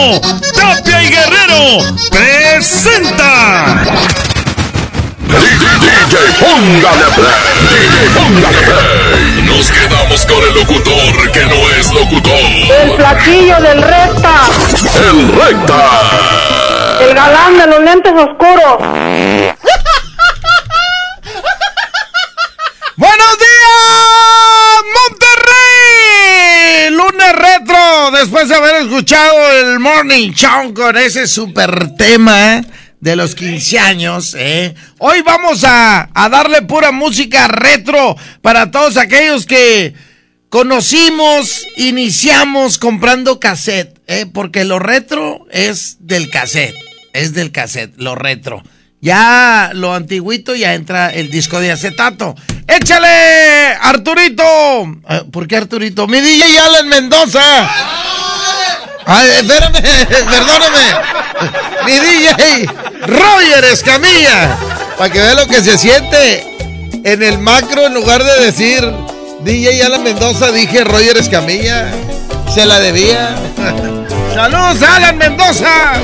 Tapia y Guerrero presenta. DJ, póngale play. DJ, póngale play. Nos quedamos con el locutor que no es locutor. El platillo del recta. El recta. El galán de los lentes oscuros. ¡Buenos días, Retro, después de haber escuchado el Morning Show con ese super tema ¿eh? de los 15 años. ¿eh? Hoy vamos a, a darle pura música retro para todos aquellos que conocimos, iniciamos comprando cassette, ¿eh? porque lo retro es del cassette, es del cassette, lo retro. Ya lo antiguito ya entra el disco de acetato. ¡Échale, Arturito! Eh, ¿Por qué Arturito? Mi DJ Alan Mendoza. Ay, espérame, perdóname. Mi DJ Roger Escamilla. Para que vea lo que se siente en el macro en lugar de decir DJ Alan Mendoza, dije Roger Escamilla. Se la debía. ¡Saludos, Alan Mendoza!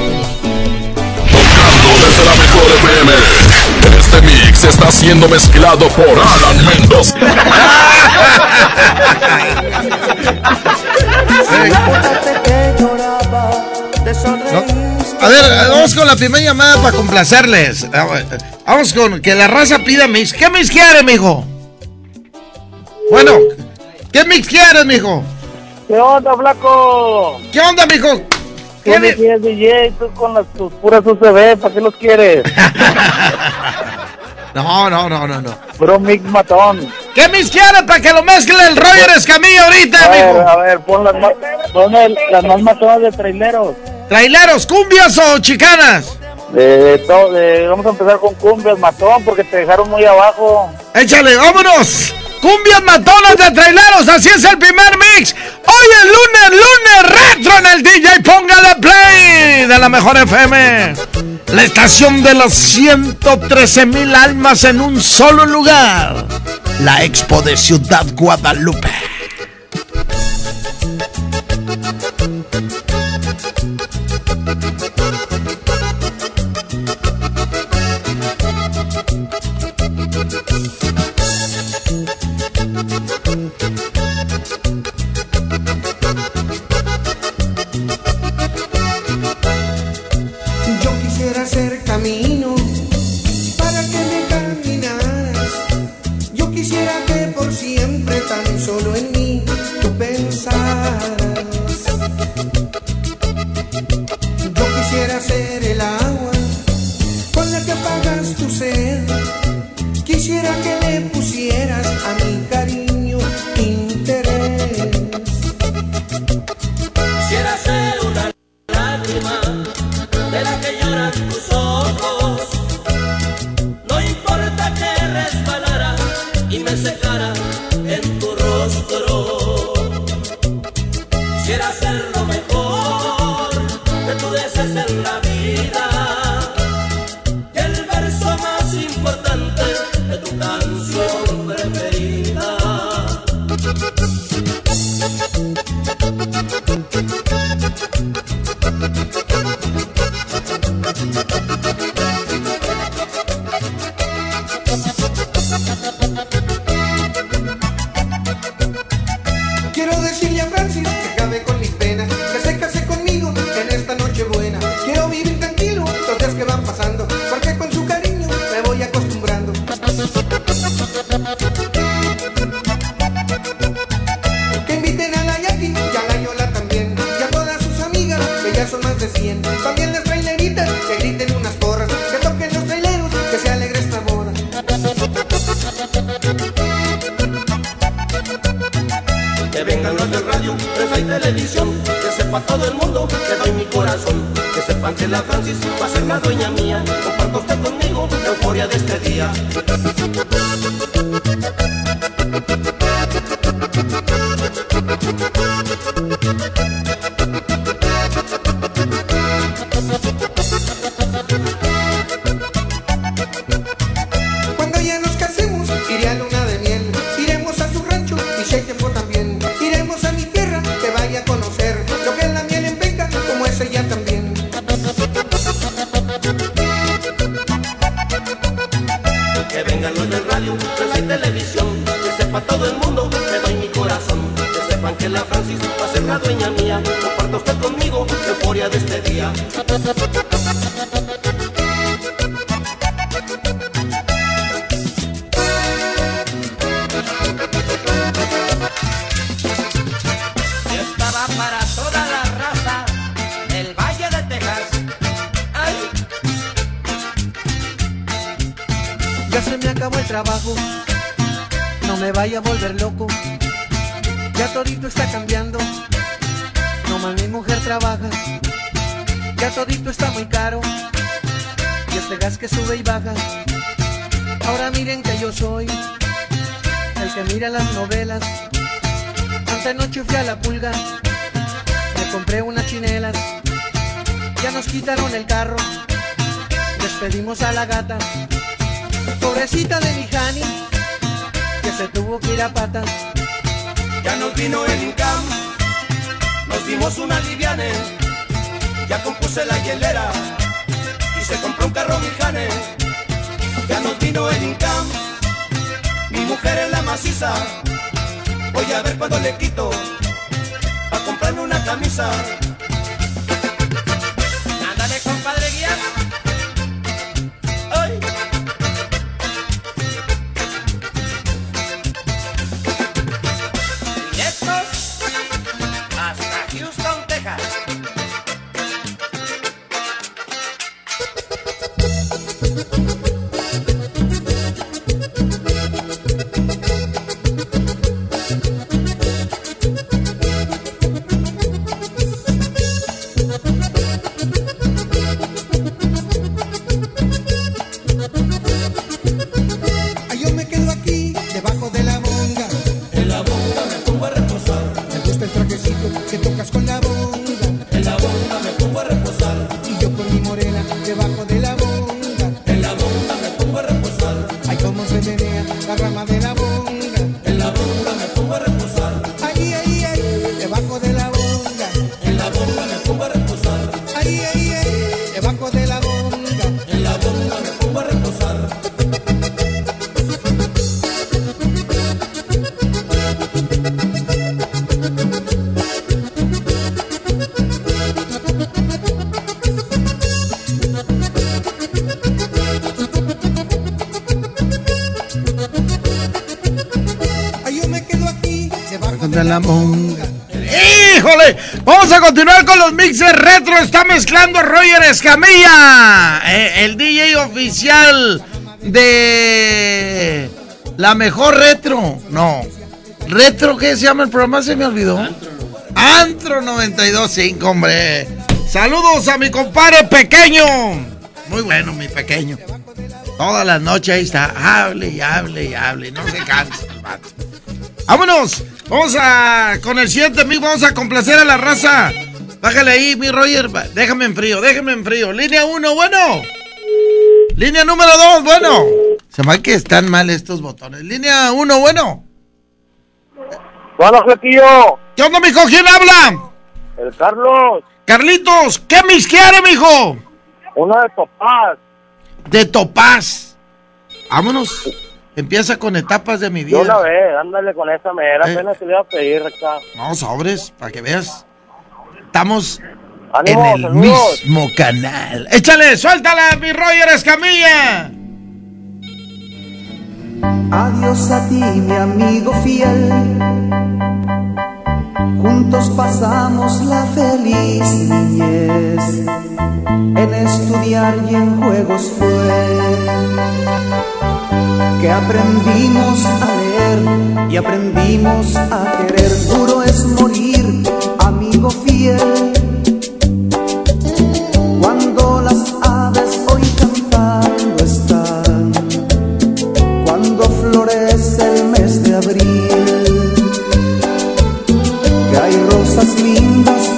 Tocando desde la mejor FM. Este mix está siendo mezclado por Alan Mendoza. A ver, vamos con la primera llamada para complacerles. Vamos con que la raza pida mix. ¿Qué mix quieres, mijo? Bueno, ¿qué mix quieres, mijo? ¿Qué onda, flaco? ¿Qué onda, mijo? ¿Qué ¿Qué me mi- quieres, DJ? Tú con las tus puras UCB, ¿para qué los quieres? No, no, no, no, no. Bro, mix matón. ¿Qué mix quieres para que lo mezcle el Roger Escamilla ahorita, A ver, mijo? a ver, pon las más, pon el- las más matonas de traileros. ¿Traileros, cumbias o chicanas? De, todo, de- vamos a empezar con cumbias, matón, porque te dejaron muy abajo. Échale, vámonos. Cumbias matonas de traileros, así es el primer mix. Hoy es lunes, lunes retro en el DJ Póngale Play de la mejor FM. La estación de los 113 mil almas en un solo lugar. La Expo de Ciudad Guadalupe. Vamos a continuar con los mixes retro. Está mezclando Roger Escamilla, eh, el DJ oficial de la mejor retro. No, retro, ¿qué se llama el programa? Se me olvidó. Antro 92.5, hombre. Saludos a mi compadre pequeño. Muy bueno, mi pequeño. Toda la noche ahí está. Hable y hable y hable. No se cansa el. Vámonos. Vamos a con el siguiente amigo. Vamos a complacer a la raza. Bájale ahí, mi Roger. Déjame en frío, déjame en frío. Línea 1, bueno. Línea número 2, bueno. Se me va que están mal estos botones. Línea 1, bueno. Bueno, Flequillo, ¿Qué onda, mijo? ¿Quién habla? el Carlos, Carlitos, ¿qué mis quiere, mijo? uno de Topaz. De Topaz. Vámonos. Empieza con etapas de mi Yo vida. una vez, ándale con esa mera, Eh. apenas te le iba a pedir acá. Vamos, sobres, para que veas. Estamos Ánimo, en el saludos. mismo canal. Échale, suéltala, mi Roger Escamilla. Adiós a ti, mi amigo fiel. Juntos pasamos la feliz niñez. En estudiar y en juegos fue que aprendimos a leer y aprendimos a querer. Duro es morir, amigo fiel. Cuando las aves hoy cantando están, cuando florece el mes de abril, que hay rosas lindas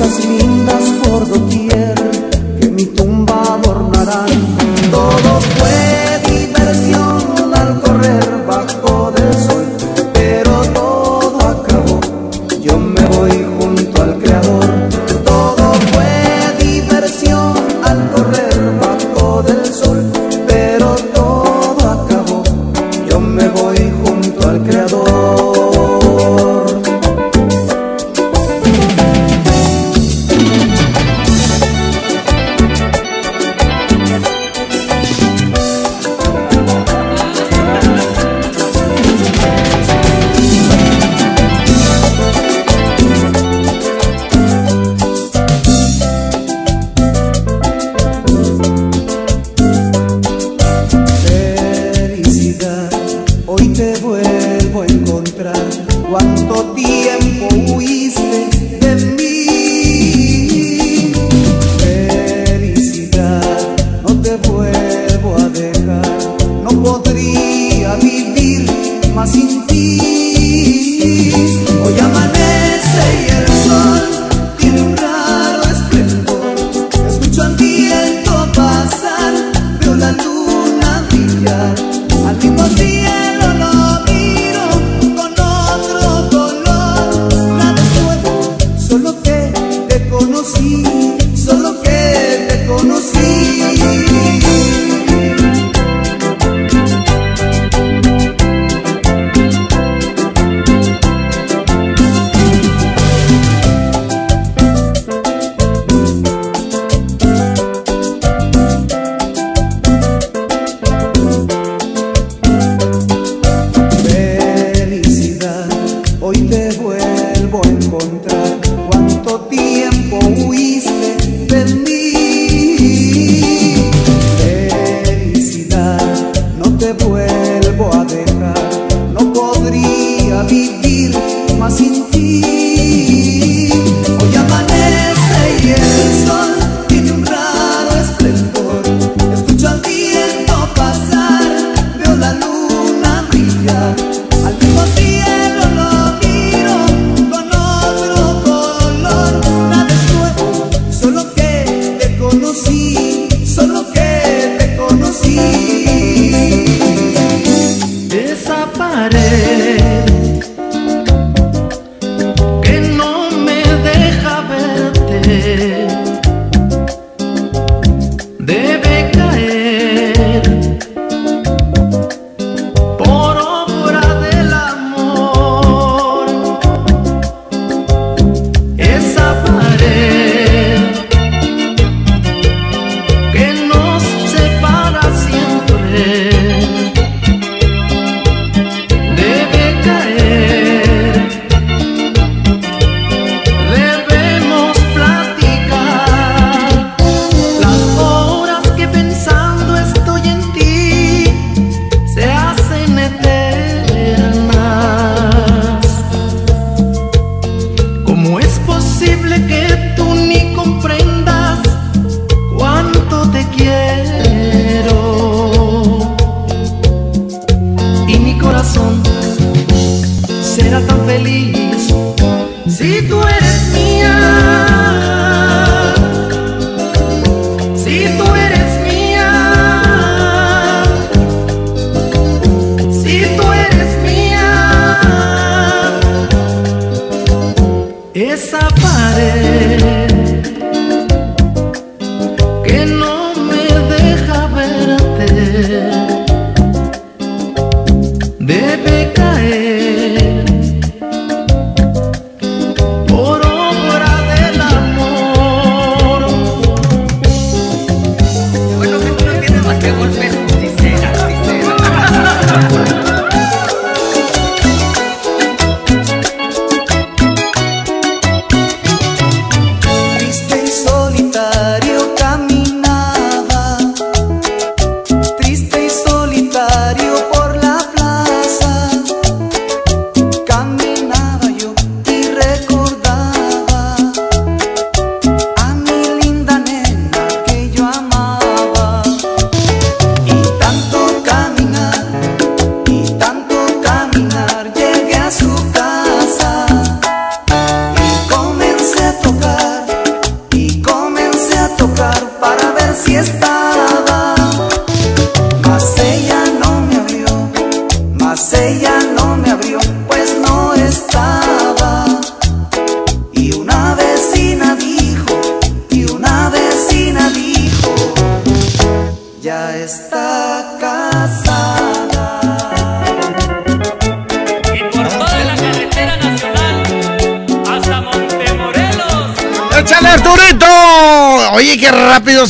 cosas lindas por doquier. feliz si tú eres.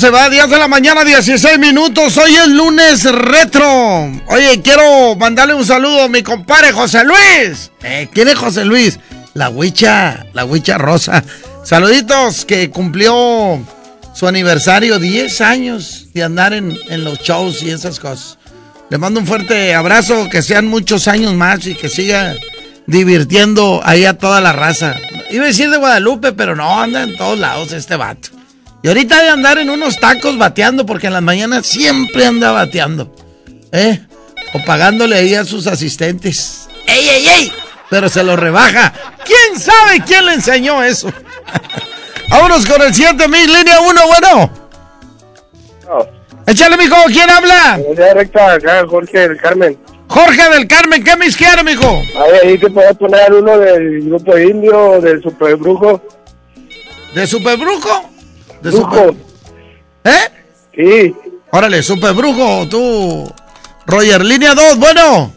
se va, 10 de la mañana, 16 minutos. Hoy es lunes retro. Oye, quiero mandarle un saludo a mi compadre José Luis. Eh, ¿Quién es José Luis? La huicha, la huicha rosa. Saluditos que cumplió su aniversario, 10 años de andar en, en los shows y esas cosas. Le mando un fuerte abrazo, que sean muchos años más y que siga divirtiendo ahí a toda la raza. Iba a decir de Guadalupe, pero no, anda en todos lados este vato. Y ahorita de andar en unos tacos bateando, porque en las mañanas siempre anda bateando. ¿Eh? O pagándole ahí a sus asistentes. ¡Ey, ey, ey! Pero se lo rebaja. ¿Quién sabe quién le enseñó eso? Vámonos con el 7000, línea 1, bueno. Échale, mijo, ¿quién habla? Ya recta acá, Jorge del Carmen. Jorge del Carmen, ¿qué me quiere, mijo? Ahí, ahí te puedes poner uno del grupo indio, del super brujo. ¿De Superbrujo? ¿De Brujo. Super... ¿Eh? Sí. Órale, Superbrujo, tú. Roger, línea 2, bueno.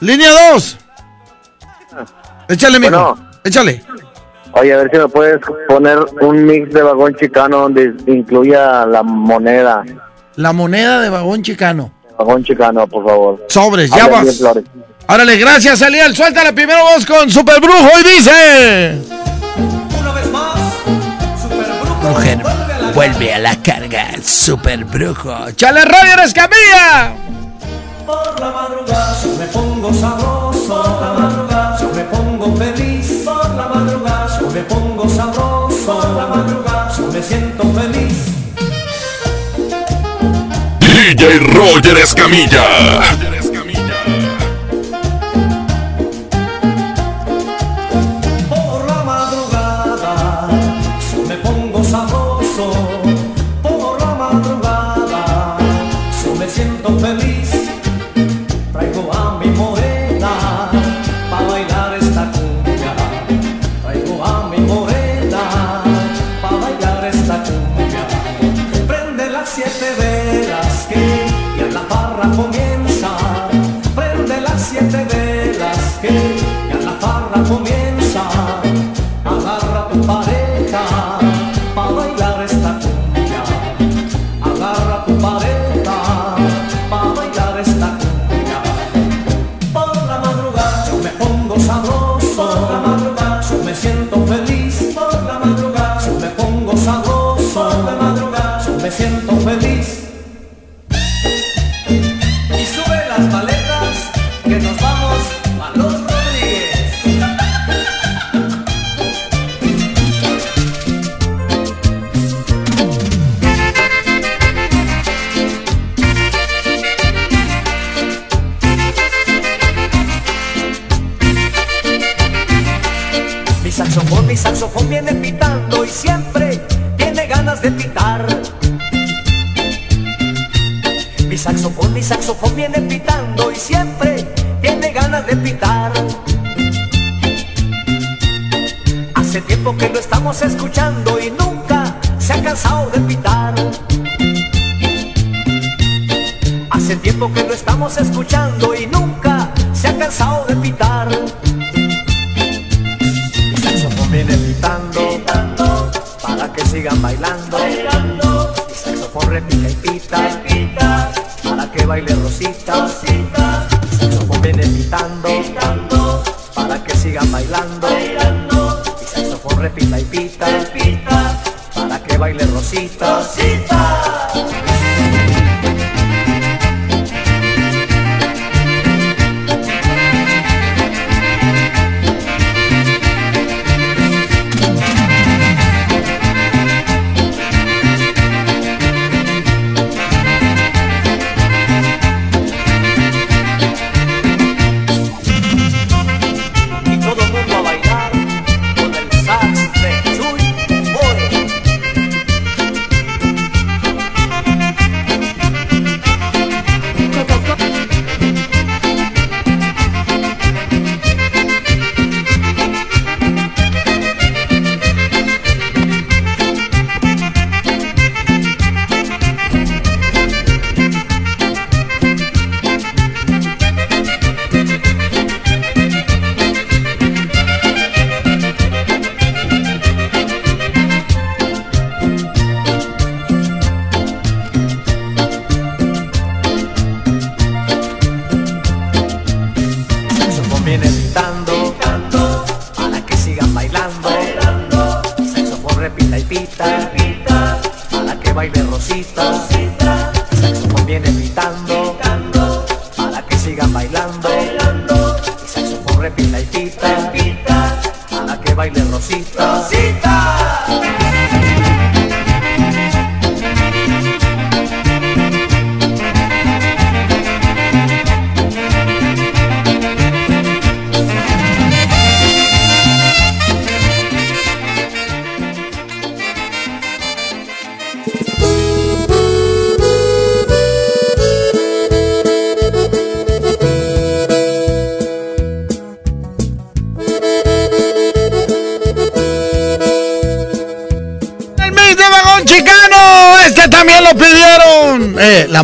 Línea 2. Échale, mijo. Bueno. Échale. Oye, a ver si me puedes poner un mix de vagón chicano donde incluya la moneda. La moneda de vagón chicano. Vagón chicano, por favor. Sobres, ya vas. Órale, gracias, Eliel. Suelta la primera voz con Superbrujo y dice. Mujer, vuelve a la carga, Superbrujo. Chale, Roger Escamilla. Por la madrugada yo me pongo sabroso, por la madrugada yo me pongo feliz, por la madrugada yo me pongo sabroso, por la madrugada yo me siento feliz. DJ Roger Escamilla.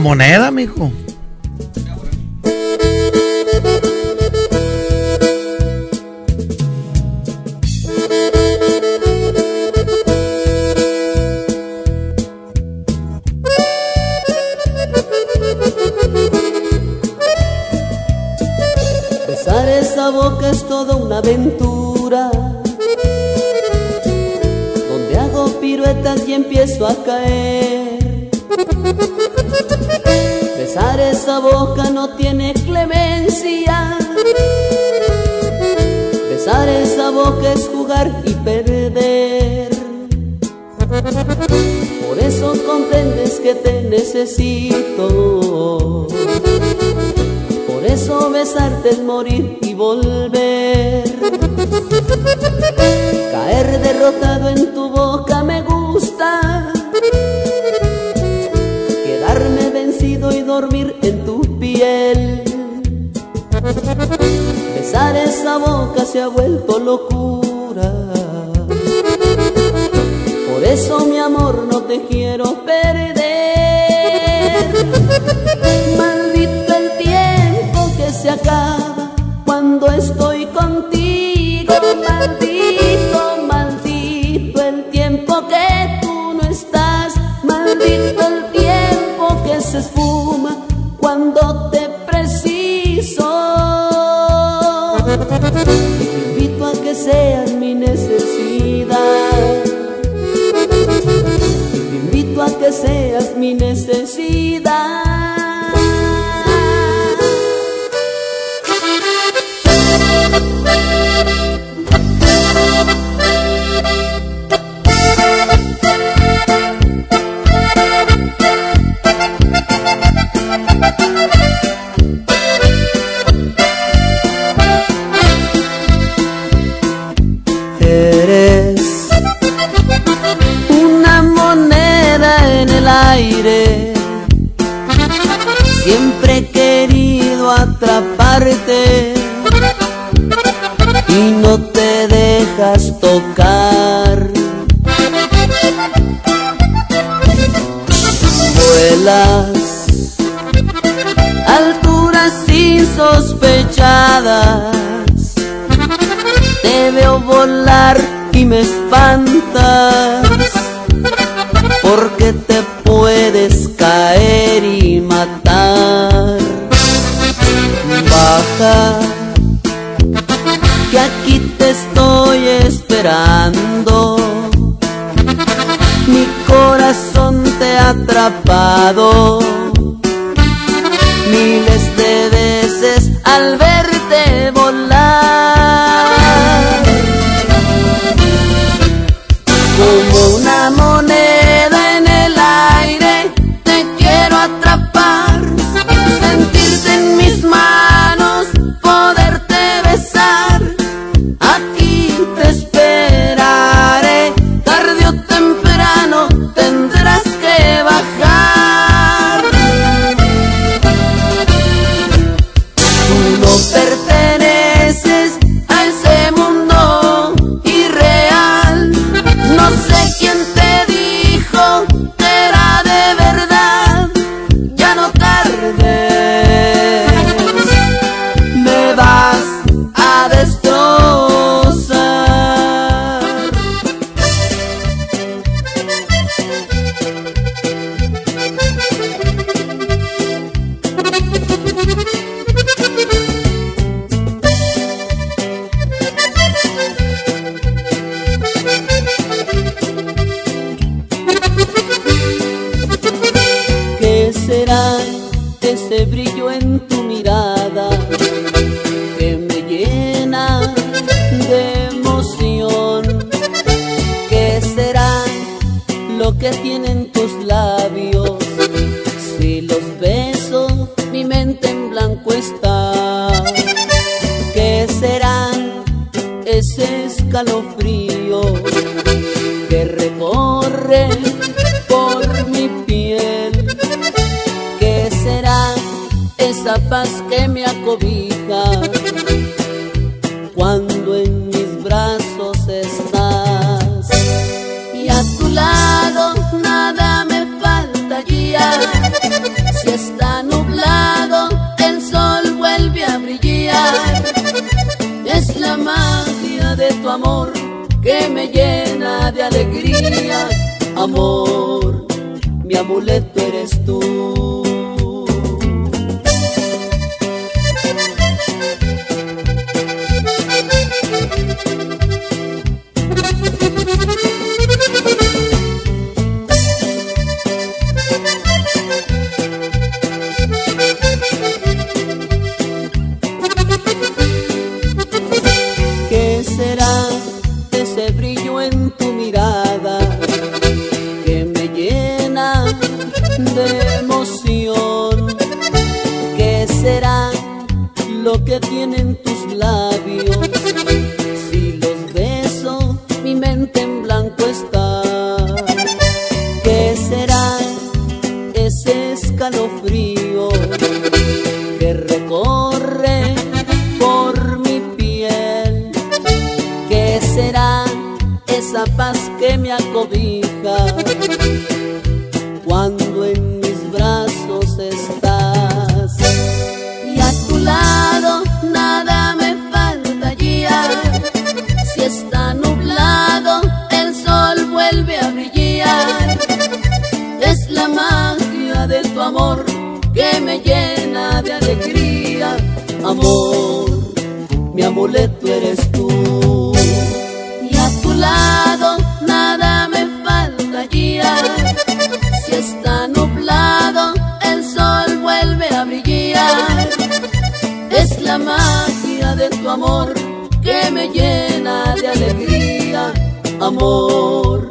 Moneda, mijo. Como una moneda que me llena de alegría. Amor,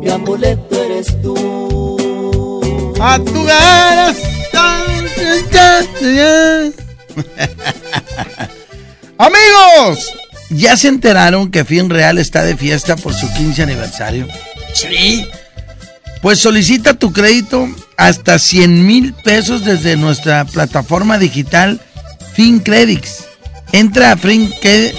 mi amuleto eres tú. A tu ganas. Amigos, ¿ya se enteraron que Fin Real está de fiesta por su 15 aniversario? Sí. Pues solicita tu crédito hasta 100 mil pesos desde nuestra plataforma digital FinCredits. Entra a, Finque-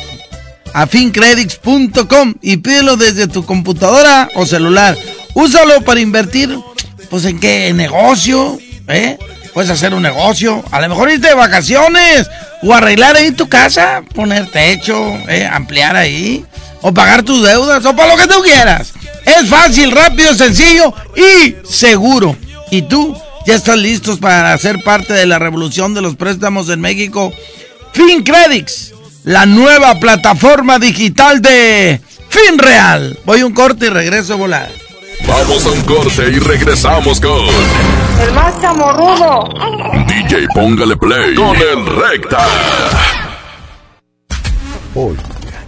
a fincredits.com y pídelo desde tu computadora o celular. Úsalo para invertir, pues en qué, negocio, ¿eh? Puedes hacer un negocio, a lo mejor irte de vacaciones o arreglar ahí tu casa, poner techo, ¿eh? ampliar ahí, o pagar tus deudas, o para lo que tú quieras. Es fácil, rápido, sencillo y seguro. ¿Y tú? ¿Ya estás listos para ser parte de la revolución de los préstamos en México? FinCredits, la nueva plataforma digital de FinReal. Voy a un corte y regreso a volar. Vamos a un corte y regresamos con El más chamorrudo. DJ Póngale Play con el Recta. Hoy,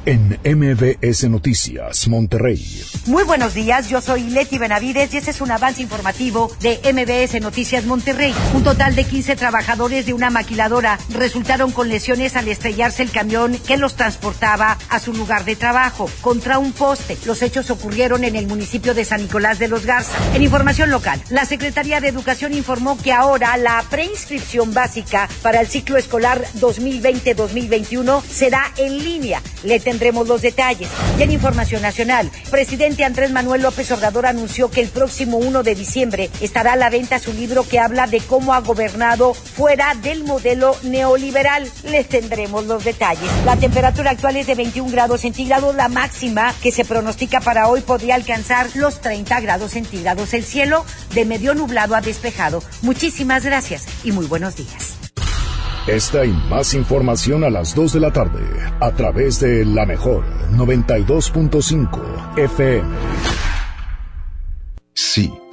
en MBS Noticias, Monterrey. Muy buenos días, yo soy Leti Benavides y este es un avance informativo de MBS Noticias Monterrey. Un total de 15 trabajadores de una maquiladora resultaron con lesiones al estrellarse el camión que los transportaba a su lugar de trabajo contra un poste. Los hechos ocurrieron en el municipio de San Nicolás de los Garza. En información local, la Secretaría de Educación informó que ahora la preinscripción básica para el ciclo escolar 2020-2021 será en línea. Tendremos los detalles. Y en información nacional, presidente Andrés Manuel López Obrador anunció que el próximo 1 de diciembre estará a la venta su libro que habla de cómo ha gobernado fuera del modelo neoliberal. Les tendremos los detalles. La temperatura actual es de 21 grados centígrados. La máxima que se pronostica para hoy podría alcanzar los 30 grados centígrados. El cielo de medio nublado a despejado. Muchísimas gracias y muy buenos días. Esta y más información a las 2 de la tarde a través de la mejor 92.5 FM. Sí,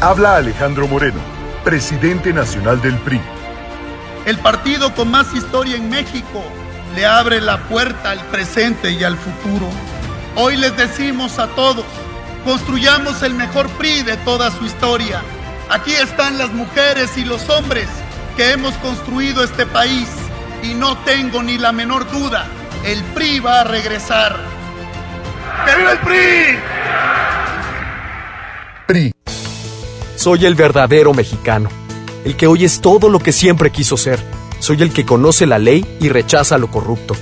Habla Alejandro Moreno, presidente nacional del PRI. El partido con más historia en México le abre la puerta al presente y al futuro. Hoy les decimos a todos, construyamos el mejor PRI de toda su historia. Aquí están las mujeres y los hombres que hemos construido este país y no tengo ni la menor duda, el PRI va a regresar. ¡Que viva el PRI! PRI. Soy el verdadero mexicano, el que hoy es todo lo que siempre quiso ser. Soy el que conoce la ley y rechaza lo corrupto,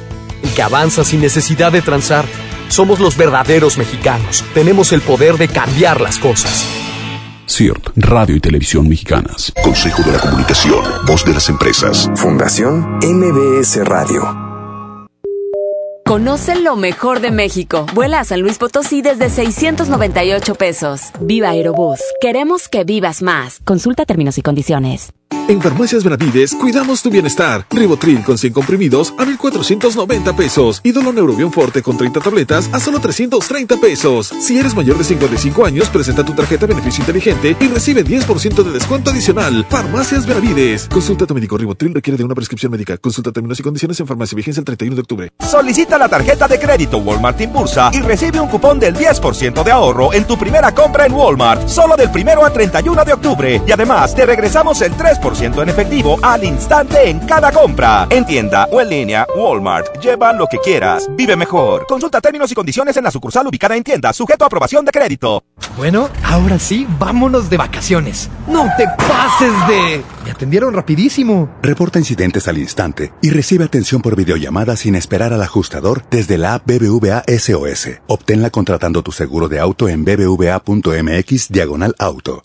el que avanza sin necesidad de transar. Somos los verdaderos mexicanos. Tenemos el poder de cambiar las cosas. CIRT, Radio y Televisión Mexicanas. Consejo de la Comunicación, Voz de las Empresas. Fundación MBS Radio. Conoce lo mejor de México. Vuela a San Luis Potosí desde 698 pesos. Viva Aerobús. Queremos que vivas más. Consulta términos y condiciones. En Farmacias Benavides cuidamos tu bienestar. Ribotril con 100 comprimidos a 1,490 pesos. Y Neurobion Forte con 30 tabletas a solo 330 pesos. Si eres mayor de 55 años, presenta tu tarjeta Beneficio Inteligente y recibe 10% de descuento adicional. Farmacias Benavides. Consulta tu médico. Ribotril requiere de una prescripción médica. Consulta términos y condiciones en farmacia. Vigencia el 31 de octubre. Solicita la tarjeta de crédito Walmart Impulsa y recibe un cupón del 10% de ahorro en tu primera compra en Walmart. Solo del primero al 31 de octubre. Y además te regresamos el 3% en efectivo al instante en cada compra. En tienda o en línea, Walmart. Lleva lo que quieras. Vive mejor. Consulta términos y condiciones en la sucursal ubicada en tienda, sujeto a aprobación de crédito. Bueno, ahora sí, vámonos de vacaciones. No te pases de... Me atendieron rapidísimo. Reporta incidentes al instante y recibe atención por videollamada sin esperar al ajustador desde la app BBVA SOS. Obténla contratando tu seguro de auto en bbva.mx diagonal auto.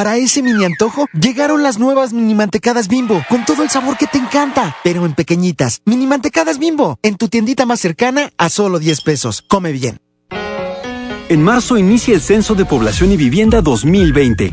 Para ese mini antojo, llegaron las nuevas mini mantecadas bimbo, con todo el sabor que te encanta, pero en pequeñitas. Mini mantecadas bimbo, en tu tiendita más cercana a solo 10 pesos. Come bien. En marzo inicia el Censo de Población y Vivienda 2020.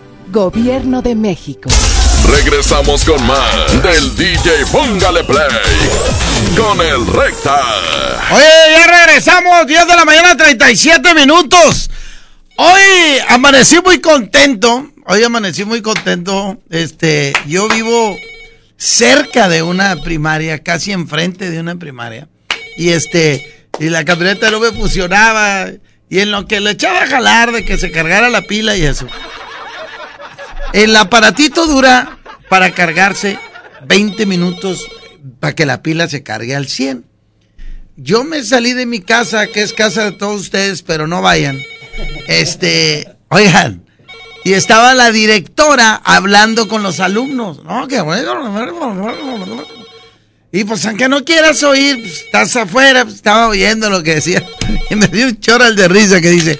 Gobierno de México. Regresamos con más del DJ Póngale Play con el Recta. Oye, ya regresamos, 10 de la mañana, 37 minutos. Hoy amanecí muy contento. Hoy amanecí muy contento. Este, yo vivo cerca de una primaria, casi enfrente de una primaria. Y este, y la camioneta no me funcionaba. Y en lo que le echaba a jalar de que se cargara la pila y eso. El aparatito dura para cargarse 20 minutos para que la pila se cargue al 100. Yo me salí de mi casa, que es casa de todos ustedes, pero no vayan. Este, oigan, y estaba la directora hablando con los alumnos. No, que Y pues aunque no quieras oír, pues, estás afuera, pues, estaba oyendo lo que decía. Y me dio un choral de risa que dice,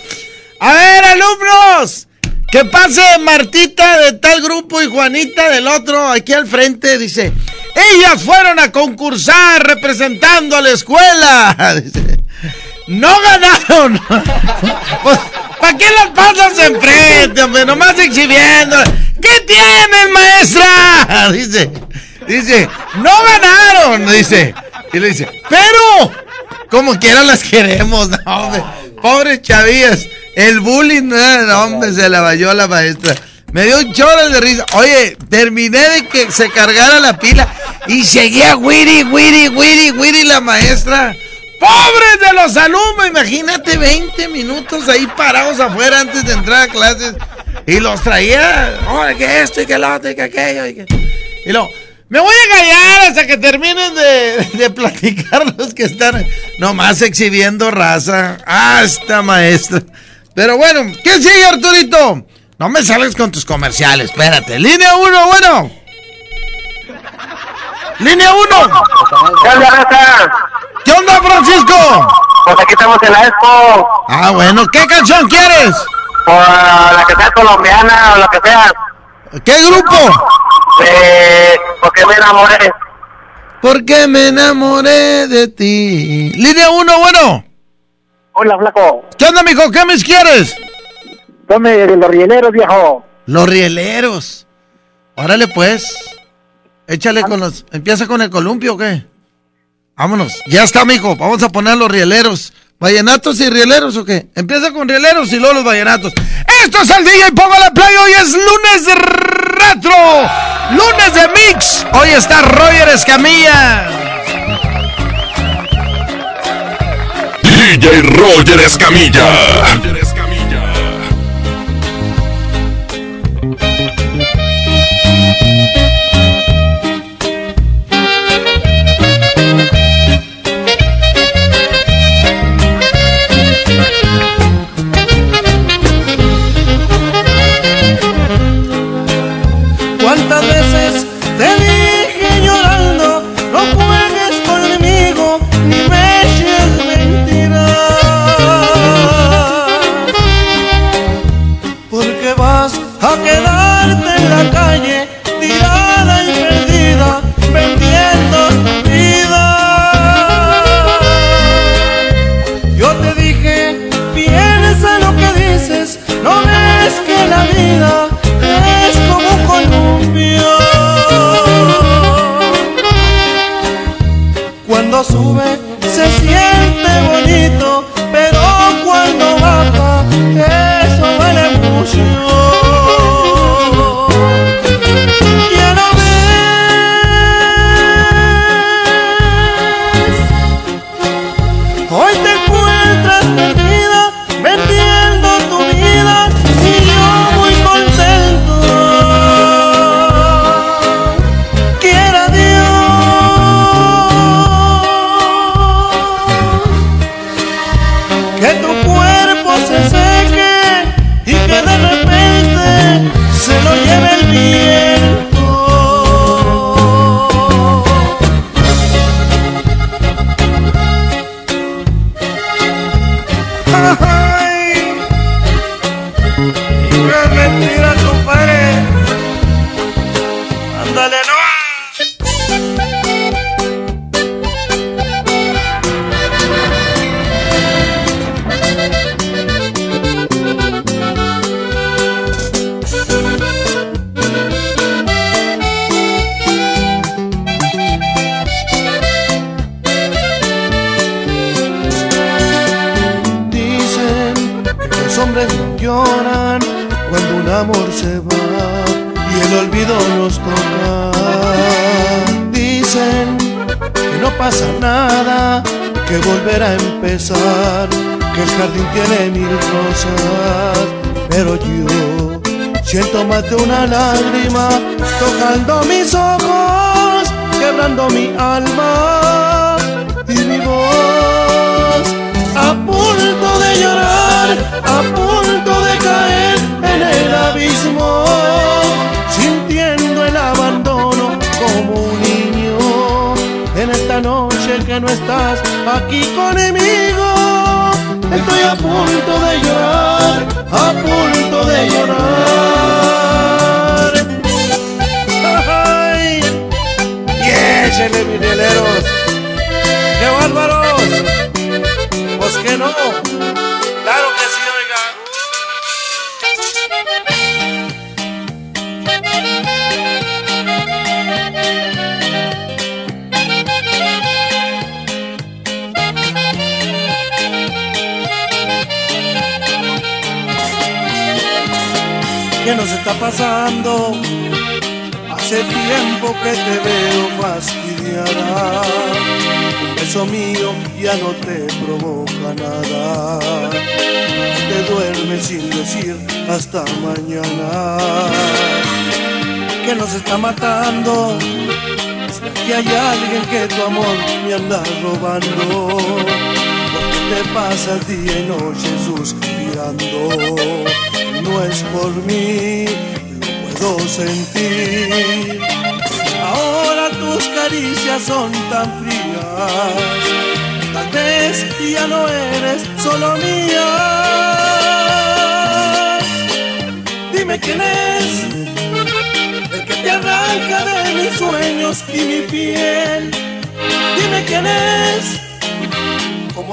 a ver, alumnos, Que pase Martita de tal grupo y Juanita del otro aquí al frente, dice. Ellas fueron a concursar representando a la escuela. Dice, no ganaron. Pues, ¿Para qué las pasas enfrente, hombre? Nomás exhibiendo. ¿Qué tienen, maestra? Dice, dice, no ganaron. Dice, y le dice, pero, como quiera las queremos, no, hombre. Pobres chavillas. El bullying, no, hombre, se la vayó la maestra. Me dio un chorro de risa. Oye, terminé de que se cargara la pila y seguía Wiri, Wiri, Wiri, Wiri la maestra. ¡Pobres de los alumnos! Imagínate 20 minutos ahí parados afuera antes de entrar a clases. Y los traía, ahora que esto y que lo otro y que aquello. Y, que... y luego, me voy a callar hasta que terminen de, de platicar los que están nomás exhibiendo raza. ¡Ah, esta maestra! Pero bueno, ¿qué sigue, Arturito? No me sales con tus comerciales, espérate. Línea 1, bueno. Línea 1. ¿Qué onda, raza? ¿Qué onda, Francisco? Pues aquí estamos en la expo. Ah, bueno, ¿qué canción quieres? O la que sea colombiana o lo que sea. ¿Qué grupo? De... Porque me enamoré. Porque me enamoré de ti. Línea 1, bueno. Hola, flaco. ¿Qué onda, mijo? ¿Qué mis quieres? Tome de los rieleros, viejo. Los rieleros. Órale, pues. Échale con los. ¿Empieza con el columpio o qué? Vámonos. Ya está, mijo. Vamos a poner los rieleros. ¿Vallenatos y rieleros o qué? Empieza con rieleros y luego los vallenatos. Esto es el día y pongo la play. Hoy es lunes retro. Lunes de mix. Hoy está Roger Escamilla. DJ Roger Escamilla. Calle, tirada y perdida, vendiendo vida. Yo te dije, piensa lo que dices, no ves que la vida es como un columpio. Cuando sube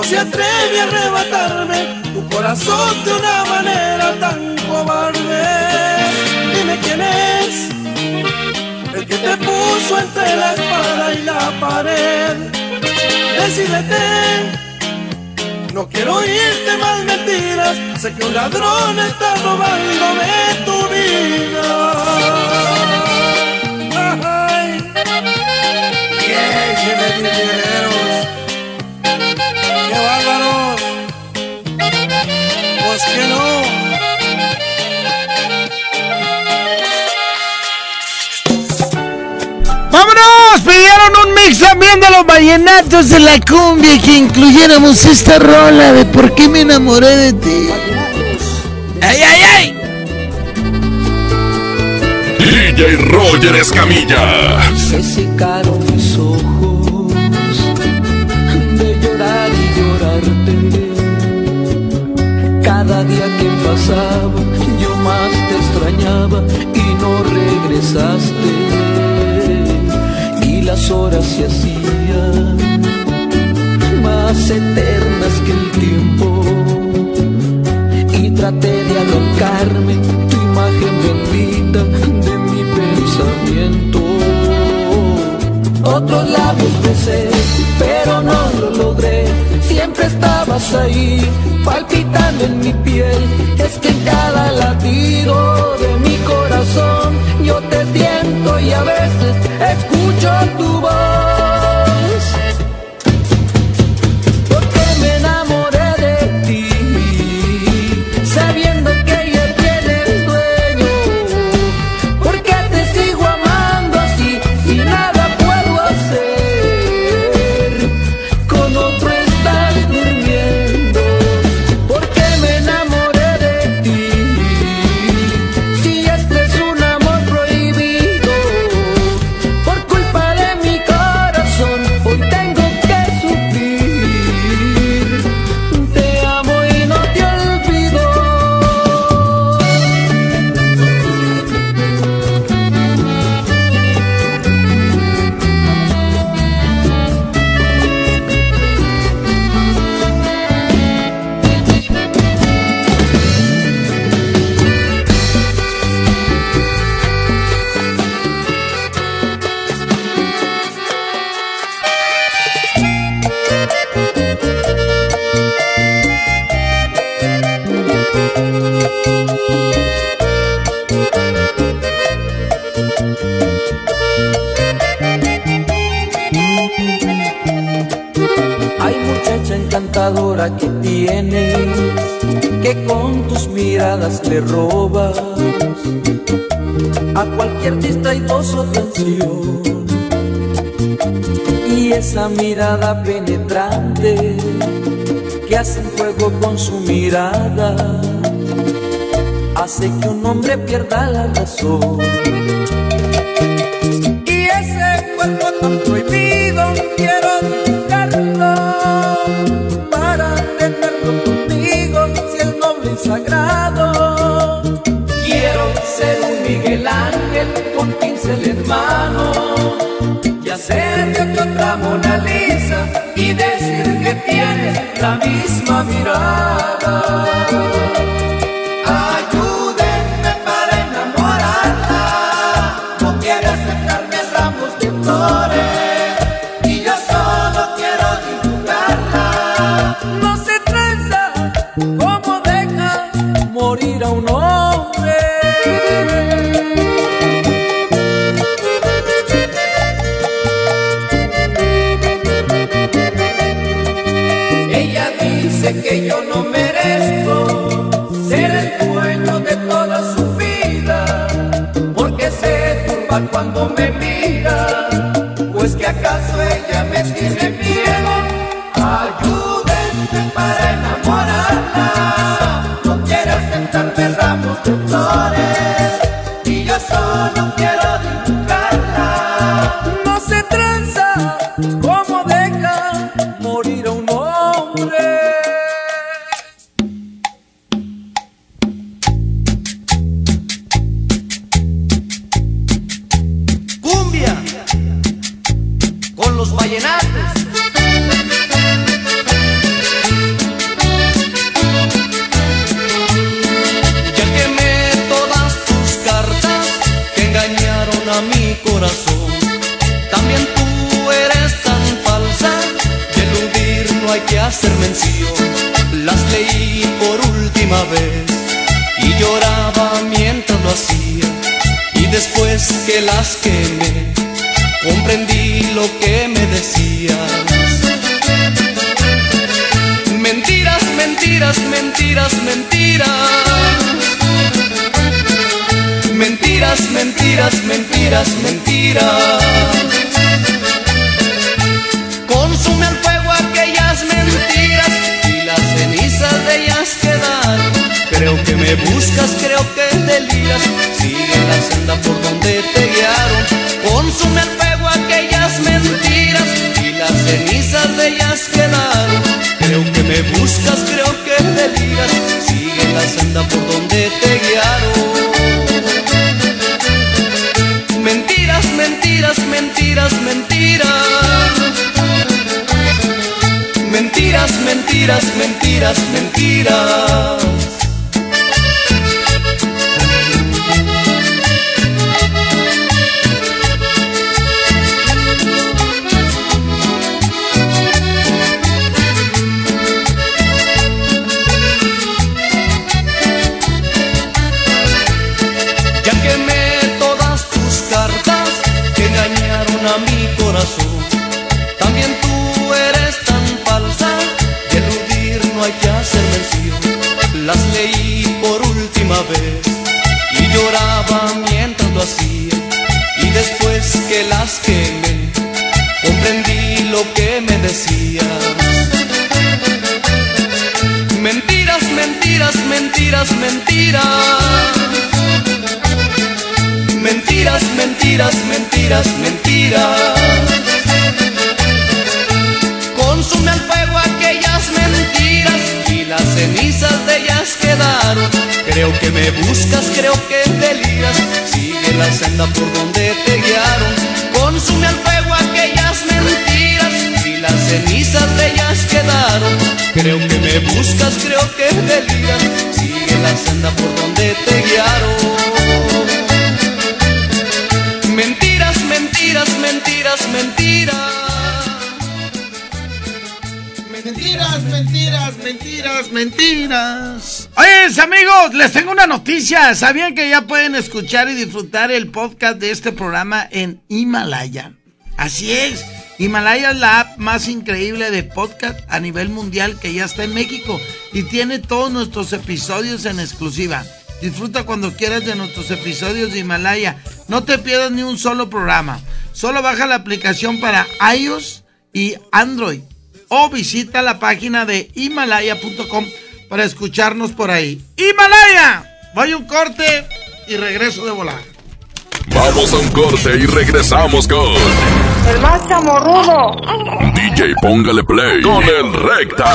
se atreve a arrebatarme tu corazón de una manera tan cobarde? Dime quién es el que te puso entre la espada y la pared. Decídete, no quiero oírte más mentiras. Sé que un ladrón está robándome tu vida. Ay, y échele, dineros. Que no. ¡Vámonos! Pidieron un mix también de los vallenatos de la cumbia que incluyéramos esta rola de ¿Por qué me enamoré de ti? ¡Ay, ay, ay! DJ Roger Escamilla. Yo más te extrañaba y no regresaste. Y las horas se hacían más eternas que el tiempo. Y traté de alocarme tu imagen bendita de mi pensamiento. Otros labios besé, Siempre estabas ahí, palpitando en mi piel. Es que en cada latido de mi corazón yo te siento y a veces escucho tu esa mirada penetrante que hace fuego con su mirada, hace que un hombre pierda la razón. Y ese cuerpo tan prohibido quiero buscarlo para tenerlo contigo si el nombre es sagrado. Quiero ser un Miguel Ángel con pincel hermano y decir que tienes la misma mirada. donde te guiaron. Mentiras, mentiras, mentiras, mentiras. Mentiras, mentiras, mentiras, mentiras. Oye, amigos, les tengo una noticia. ¿Sabían que ya pueden escuchar y disfrutar el podcast de este programa en Himalaya? Así es. Himalaya es la app más increíble de podcast a nivel mundial que ya está en México y tiene todos nuestros episodios en exclusiva. Disfruta cuando quieras de nuestros episodios de Himalaya. No te pierdas ni un solo programa. Solo baja la aplicación para iOS y Android o visita la página de himalaya.com para escucharnos por ahí. ¡Himalaya! Voy a un corte y regreso de volar. Vamos a un corte y regresamos con. El más chamorrudo. DJ, póngale play con el recta.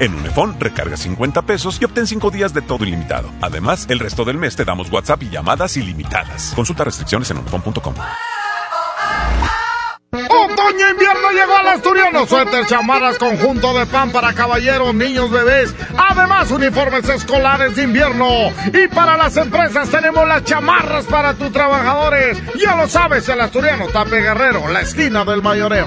En Unifón, recarga 50 pesos y obtén 5 días de todo ilimitado. Además, el resto del mes te damos WhatsApp y llamadas ilimitadas. Consulta restricciones en unifón.com. Otoño invierno llegó al asturiano. Suéter, chamarras, conjunto de pan para caballeros, niños, bebés. Además, uniformes escolares de invierno. Y para las empresas tenemos las chamarras para tus trabajadores. Ya lo sabes, el asturiano Tape Guerrero, la esquina del mayoreo.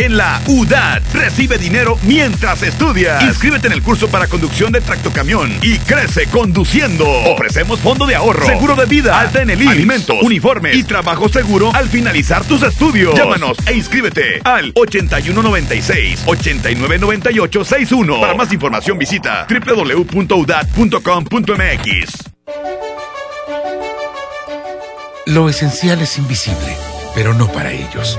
En la UDAT recibe dinero mientras estudias. Inscríbete en el curso para conducción de tractocamión y crece conduciendo. Ofrecemos fondo de ahorro, seguro de vida, alta en el IMSS, alimentos, uniformes y trabajo seguro al finalizar tus estudios. Llámanos e inscríbete al 8196 899861. Para más información visita www.udat.com.mx. Lo esencial es invisible, pero no para ellos.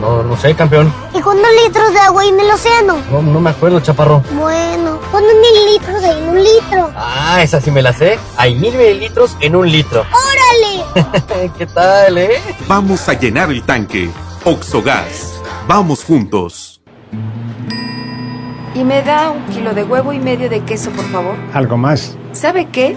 No, no sé, campeón. ¿Y cuántos litros de agua hay en el océano? No, no me acuerdo, chaparro. Bueno, ¿cuántos mililitros hay en un litro? Ah, esa sí me la sé. Hay mil mililitros en un litro. ¡Órale! ¿Qué tal, eh? Vamos a llenar el tanque. Oxogas. Vamos juntos. Y me da un kilo de huevo y medio de queso, por favor. ¿Algo más? ¿Sabe qué?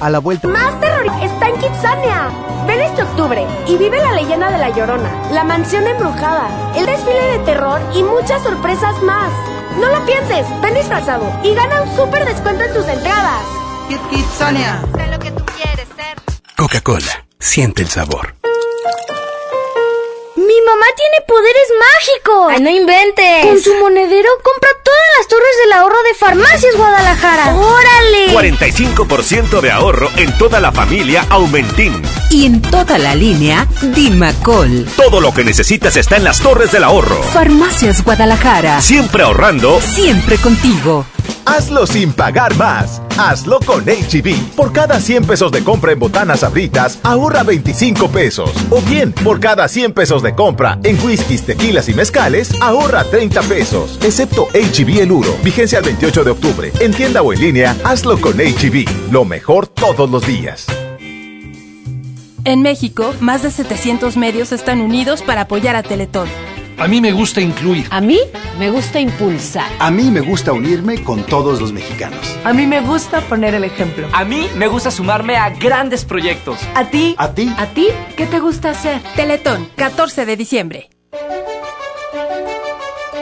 A la vuelta. ¡Más terror! ¡Está en Kitsania! Ven este octubre y vive la leyenda de la Llorona, la mansión embrujada, el desfile de terror y muchas sorpresas más. No lo pienses, ven disfrazado y gana un súper descuento en tus entradas. Kitsania. Sé lo que tú quieres ser. Coca-Cola. Siente el sabor. ¡Mi mamá tiene poderes mágicos! ¡Ay, no inventes! Con su monedero compra todas las torres del ahorro de Farmacias Guadalajara. ¡Órale! 45% de ahorro en toda la familia Aumentín. Y en toda la línea, Dimacol. Todo lo que necesitas está en las torres del ahorro. Farmacias Guadalajara. Siempre ahorrando. Siempre contigo. Hazlo sin pagar más. Hazlo con HB. Por cada 100 pesos de compra en botanas abritas, ahorra 25 pesos. O bien, por cada 100 pesos de compra en whiskies, tequilas y mezcales, ahorra 30 pesos. Excepto HB el Uro. Vigencia el 28 de octubre. En tienda o en línea, hazlo con HB. Lo mejor todos los días. En México, más de 700 medios están unidos para apoyar a Teletón. A mí me gusta incluir. A mí me gusta impulsar. A mí me gusta unirme con todos los mexicanos. A mí me gusta poner el ejemplo. A mí me gusta sumarme a grandes proyectos. ¿A ti? ¿A ti? ¿A ti? ¿Qué te gusta hacer? Teletón, 14 de diciembre.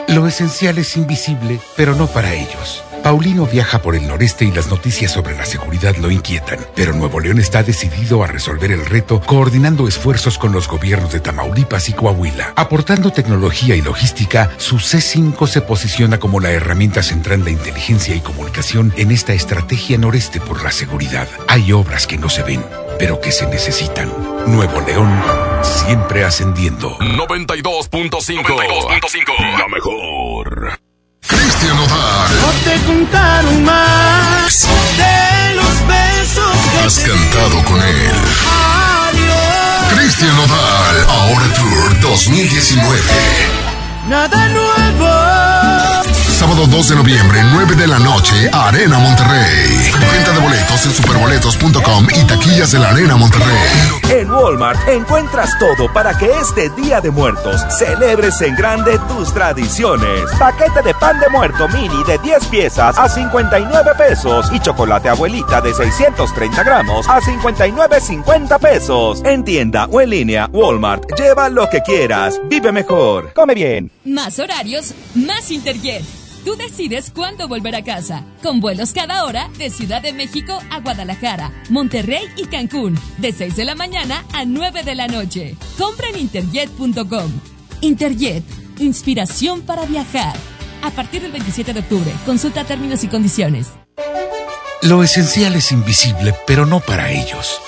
Lo esencial es invisible, pero no para ellos. Paulino viaja por el noreste y las noticias sobre la seguridad lo inquietan, pero Nuevo León está decidido a resolver el reto coordinando esfuerzos con los gobiernos de Tamaulipas y Coahuila. Aportando tecnología y logística, su C5 se posiciona como la herramienta central de inteligencia y comunicación en esta estrategia noreste por la seguridad. Hay obras que no se ven, pero que se necesitan. Nuevo León, siempre ascendiendo. 92.5. La mejor. Cristian Odal. No te contaron más de los besos que Has cantado con él. Adiós. Cristian Odal, ahora Tour 2019. Nada nuevo. Sábado 2 de noviembre, 9 de la noche, Arena Monterrey. Venta de boletos en superboletos.com y taquillas de la Arena Monterrey. En Walmart encuentras todo para que este Día de Muertos celebres en grande tus tradiciones. Paquete de pan de muerto mini de 10 piezas a 59 pesos y chocolate abuelita de 630 gramos a 59.50 pesos. En tienda o en línea, Walmart. Lleva lo que quieras. Vive mejor. Come bien. Más horarios, más Interjet. Tú decides cuándo volver a casa. Con vuelos cada hora de Ciudad de México a Guadalajara, Monterrey y Cancún. De 6 de la mañana a 9 de la noche. Compra en interjet.com. Interjet, inspiración para viajar. A partir del 27 de octubre, consulta términos y condiciones. Lo esencial es invisible, pero no para ellos.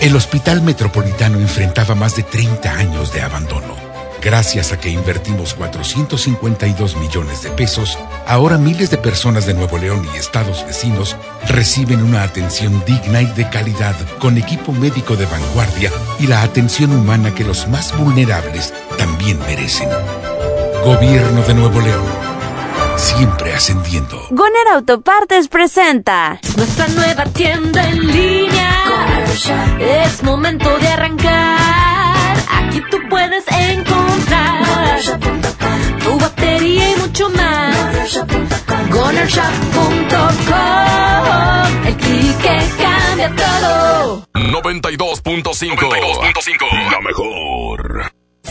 El Hospital Metropolitano enfrentaba más de 30 años de abandono. Gracias a que invertimos 452 millones de pesos, ahora miles de personas de Nuevo León y estados vecinos reciben una atención digna y de calidad con equipo médico de vanguardia y la atención humana que los más vulnerables también merecen. Gobierno de Nuevo León. Siempre ascendiendo. Goner Autopartes presenta Nuestra nueva tienda en línea. Es momento de arrancar. Aquí tú puedes encontrar tu batería y mucho más. Gonershop.com. El clic que cambia todo. 92.5. La mejor.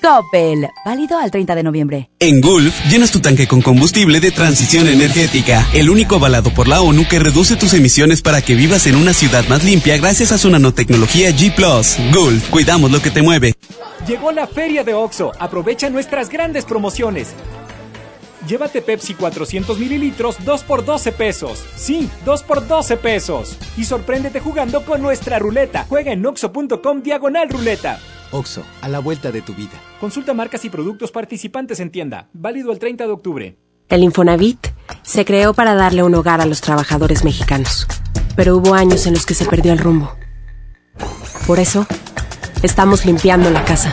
Coppel, válido al 30 de noviembre. En Gulf, llenas tu tanque con combustible de transición energética, el único avalado por la ONU que reduce tus emisiones para que vivas en una ciudad más limpia gracias a su nanotecnología G ⁇ Gulf, cuidamos lo que te mueve. Llegó la feria de OXO. Aprovecha nuestras grandes promociones. Llévate Pepsi 400 mililitros 2 por 12 pesos. Sí, 2 por 12 pesos. Y sorpréndete jugando con nuestra ruleta. Juega en oxo.com diagonal ruleta. Oxo, a la vuelta de tu vida. Consulta marcas y productos participantes en tienda. Válido el 30 de octubre. El Infonavit se creó para darle un hogar a los trabajadores mexicanos. Pero hubo años en los que se perdió el rumbo. Por eso, estamos limpiando la casa,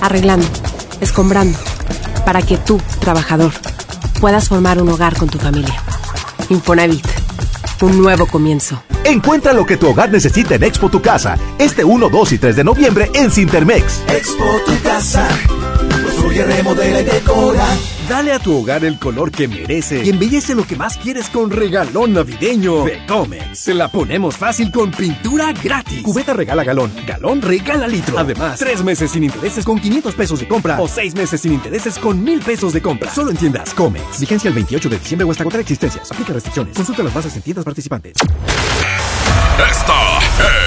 arreglando, escombrando, para que tú, trabajador, puedas formar un hogar con tu familia. Infonavit, un nuevo comienzo. Encuentra lo que tu hogar necesita en Expo Tu Casa, este 1, 2 y 3 de noviembre en Cintermex. Expo tu casa. Construye, remodela y decora. Dale a tu hogar el color que merece y embellece lo que más quieres con regalón navideño de Comex. Se la ponemos fácil con pintura gratis. Cubeta regala galón, galón regala litro. Además, tres meses sin intereses con 500 pesos de compra o seis meses sin intereses con 1000 pesos de compra. Solo en tiendas Comex. Vigencia el 28 de diciembre o hasta agotar existencias. Aplica restricciones. Consulta las bases en tiendas participantes. Esta es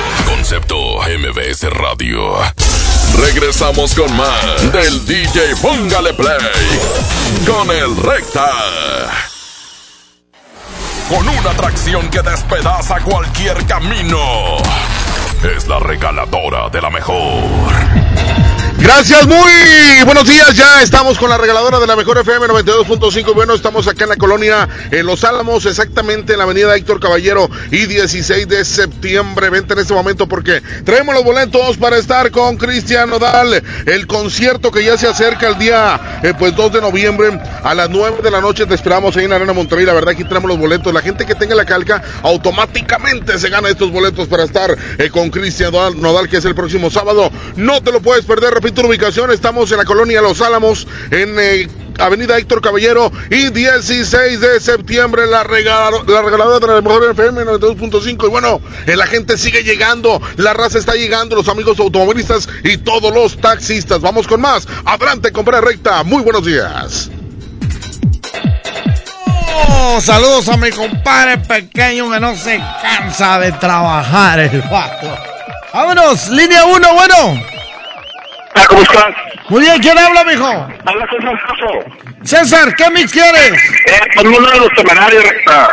Concepto MBS Radio. Regresamos con más del DJ Póngale Play con el Recta. Con una atracción que despedaza cualquier camino. Es la regaladora de la mejor. Gracias, muy buenos días. Ya estamos con la regaladora de la mejor FM 92.5. Bueno, estamos acá en la colonia en Los Álamos, exactamente en la avenida Héctor Caballero y 16 de septiembre. Vente en este momento porque traemos los boletos para estar con Cristian Nodal. El concierto que ya se acerca el día eh, pues 2 de noviembre a las 9 de la noche. Te esperamos ahí en Arena Monterrey. La verdad, aquí tenemos los boletos. La gente que tenga la calca automáticamente se gana estos boletos para estar eh, con Cristian Nodal, que es el próximo sábado. No te lo puedes perder. Repito ubicación, estamos en la colonia Los Álamos, en eh, Avenida Héctor Caballero y 16 de septiembre la, regalo, la regaladora de la mejor FM 92.5 y bueno, la gente sigue llegando, la raza está llegando, los amigos automovilistas y todos los taxistas. Vamos con más. Adelante, comprar recta. Muy buenos días. Oh, saludos a mi compadre pequeño que no se cansa de trabajar el vato. Vámonos, línea 1, bueno. Ah, ¿Cómo estás? Muy bien, ¿quién habla, mijo? Habla César Caso. César, ¿qué mix quieres? Eh, ponme uno de los temerarios, recta.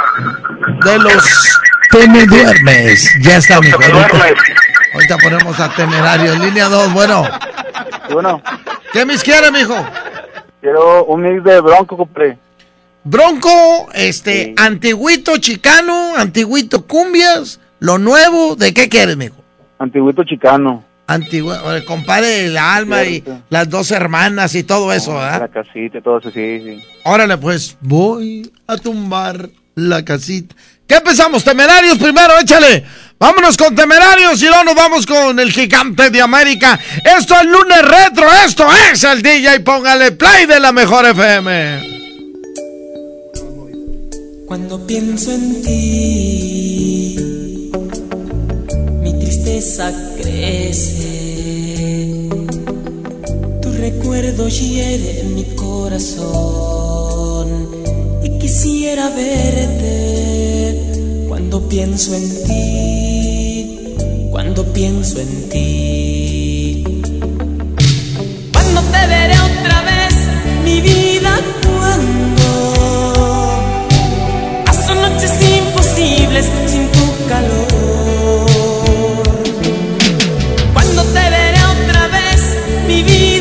De los Te me duermes. Ya está, mijo. Duermes. Ahorita ponemos a temerario. Línea 2, bueno. Bueno. ¿Qué mix quieres, mijo? Quiero un mix de Bronco, compré. Bronco, este, sí. antiguito chicano, antiguito cumbias, lo nuevo, ¿de qué quieres, mijo? Antiguito chicano. Antigua, el compadre el alma Cierto. y las dos hermanas y todo eso, ¿verdad? La casita y todo eso, sí, sí. Órale, pues, voy a tumbar la casita. ¿Qué empezamos? Temerarios primero, échale. Vámonos con Temerarios y luego nos vamos con el gigante de América. Esto es lunes retro, esto es el DJ, póngale play de la mejor FM. Cuando pienso en ti tristeza crece. Tu recuerdo hiere mi corazón y quisiera verte cuando pienso en ti, cuando pienso en ti. Cuando te veré otra vez, mi vida, cuando paso noches imposibles sin tu calor. De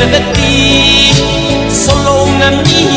de ti. Solo un amigo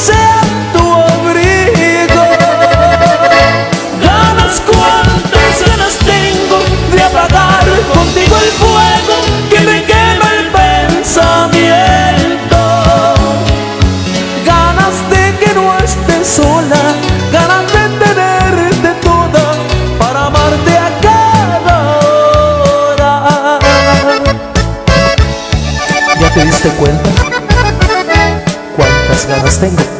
say thing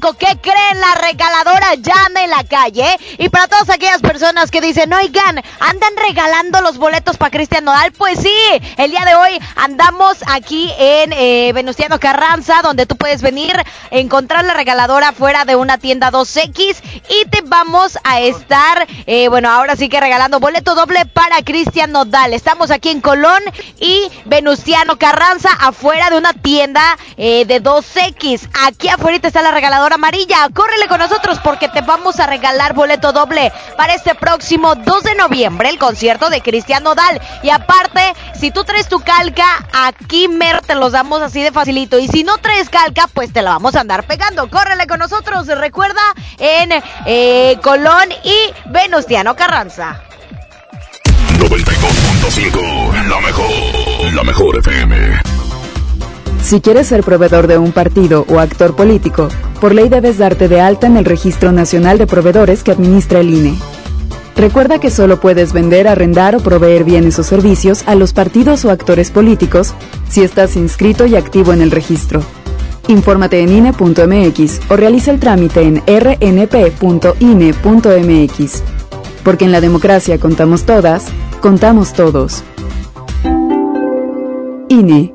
5. ¿Qué creen? La regaladora ya anda en la calle. Y para todas aquellas personas que dicen, oigan, andan regalando los boletos para Cristian Nodal. Pues sí, el día de hoy andamos aquí en eh, Venustiano Carranza, donde tú puedes venir, encontrar la regaladora fuera de una tienda 2X y te vamos a estar, eh, bueno, ahora sí que regalando boleto doble para Cristian Nodal. Estamos aquí en Colón y Venustiano Carranza, afuera de una tienda eh, de 2X. Aquí afuera está la regaladora amarilla. Córrele con nosotros porque te vamos a regalar boleto doble para este próximo 2 de noviembre, el concierto de Cristian Nodal. Y aparte, si tú traes tu calca, aquí mer te los damos así de facilito. Y si no traes calca, pues te la vamos a andar pegando. Córrele con nosotros. Recuerda en eh, Colón y Venustiano Carranza. 92.5, la mejor, la mejor FM. Si quieres ser proveedor de un partido o actor político, por ley debes darte de alta en el Registro Nacional de Proveedores que administra el INE. Recuerda que solo puedes vender, arrendar o proveer bienes o servicios a los partidos o actores políticos si estás inscrito y activo en el registro. Infórmate en INE.mx o realiza el trámite en rnp.ine.mx. Porque en la democracia contamos todas, contamos todos. INE.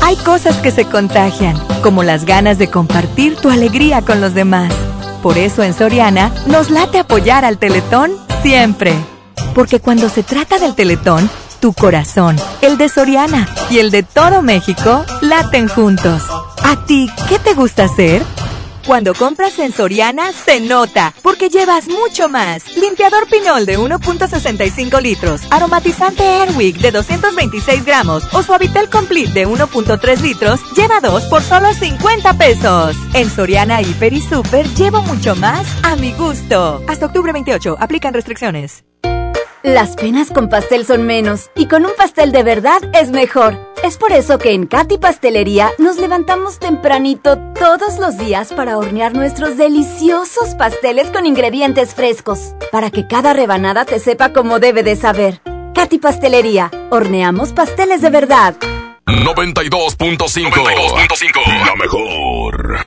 Hay cosas que se contagian, como las ganas de compartir tu alegría con los demás. Por eso en Soriana nos late apoyar al Teletón siempre. Porque cuando se trata del Teletón, tu corazón, el de Soriana y el de todo México laten juntos. ¿A ti qué te gusta hacer? Cuando compras en Soriana, se nota, porque llevas mucho más. Limpiador Pinol de 1.65 litros, aromatizante Airwick de 226 gramos o Suavitel Complete de 1.3 litros, lleva dos por solo 50 pesos. En Soriana, Hiper y Super, llevo mucho más a mi gusto. Hasta octubre 28, aplican restricciones. Las penas con pastel son menos y con un pastel de verdad es mejor. Es por eso que en Katy Pastelería nos levantamos tempranito todos los días para hornear nuestros deliciosos pasteles con ingredientes frescos, para que cada rebanada te sepa como debe de saber. Katy Pastelería, horneamos pasteles de verdad. 92.5, la mejor.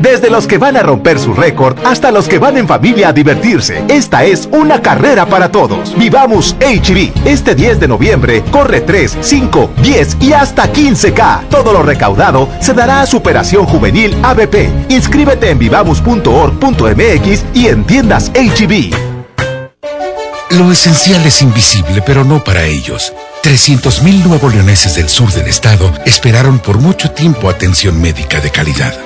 Desde los que van a romper su récord hasta los que van en familia a divertirse, esta es una carrera para todos. Vivamos HB. Este 10 de noviembre corre 3, 5, 10 y hasta 15K. Todo lo recaudado se dará a Superación Juvenil ABP. Inscríbete en vivamos.org.mx y en tiendas HB. Lo esencial es invisible, pero no para ellos. 300.000 nuevo leoneses del sur del estado esperaron por mucho tiempo atención médica de calidad.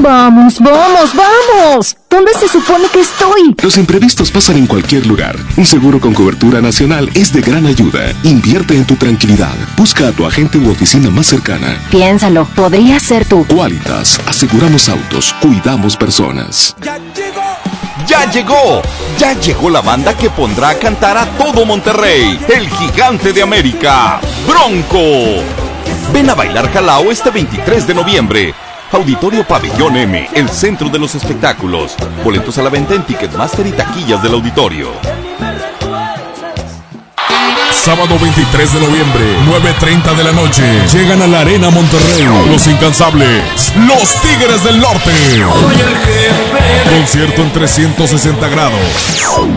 Vamos, vamos, vamos. ¿Dónde se supone que estoy? Los imprevistos pasan en cualquier lugar. Un seguro con cobertura nacional es de gran ayuda. Invierte en tu tranquilidad. Busca a tu agente u oficina más cercana. Piénsalo, podría ser tú. Qualitas, aseguramos autos, cuidamos personas. ¡Ya llegó! Ya llegó la banda que pondrá a cantar a todo Monterrey, el gigante de América, Bronco. Ven a bailar Jalao este 23 de noviembre. Auditorio Pabellón M, el centro de los espectáculos. Boletos a la venta en Ticketmaster y taquillas del auditorio. Sábado 23 de noviembre, 9.30 de la noche. Llegan a la Arena Monterrey. Los incansables. Los Tigres del Norte. Concierto en 360 grados.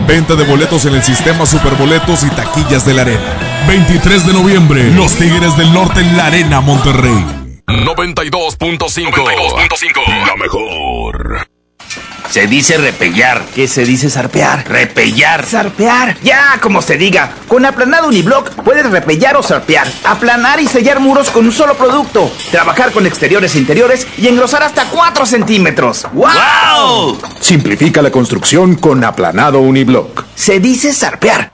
Venta de boletos en el sistema Superboletos y taquillas de la Arena. 23 de noviembre. Los Tigres del Norte en la Arena Monterrey. 92.5. La mejor. Se dice repellar. ¿Qué se dice zarpear? Repellar. Zarpear. Ya, como se diga. Con aplanado uniblock puedes repellar o zarpear. Aplanar y sellar muros con un solo producto. Trabajar con exteriores e interiores y engrosar hasta 4 centímetros. ¡Wow! Simplifica la construcción con aplanado uniblock. Se dice zarpear.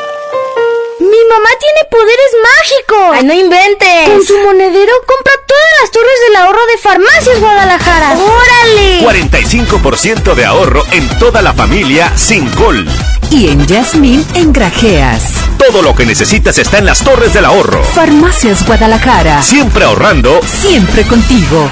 ¡Mi mamá tiene poderes mágicos! ¡Ay, no inventes! Con su monedero compra todas las torres del ahorro de Farmacias Guadalajara. ¡Órale! 45% de ahorro en toda la familia sin gol. Y en Yasmín, en Grajeas. Todo lo que necesitas está en las torres del ahorro. Farmacias Guadalajara. Siempre ahorrando. Siempre contigo.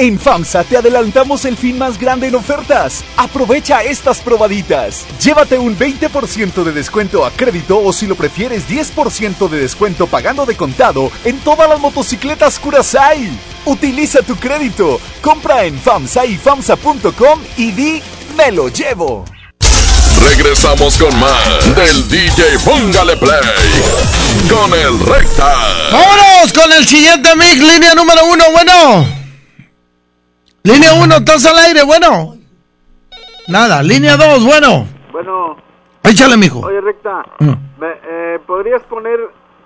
En FAMSA te adelantamos el fin más grande en ofertas. Aprovecha estas probaditas. Llévate un 20% de descuento a crédito o si lo prefieres 10% de descuento pagando de contado en todas las motocicletas Curaçao. Utiliza tu crédito. Compra en FAMSA y FAMSA.com y di me lo llevo. Regresamos con más del DJ Póngale Play con el Recta. Vámonos con el siguiente mix, línea número uno, bueno. Línea uno, estás al aire, bueno. Nada, línea dos, bueno. Bueno. Échale, mijo. Oye, Recta, Mm. me- eh, ¿podrías poner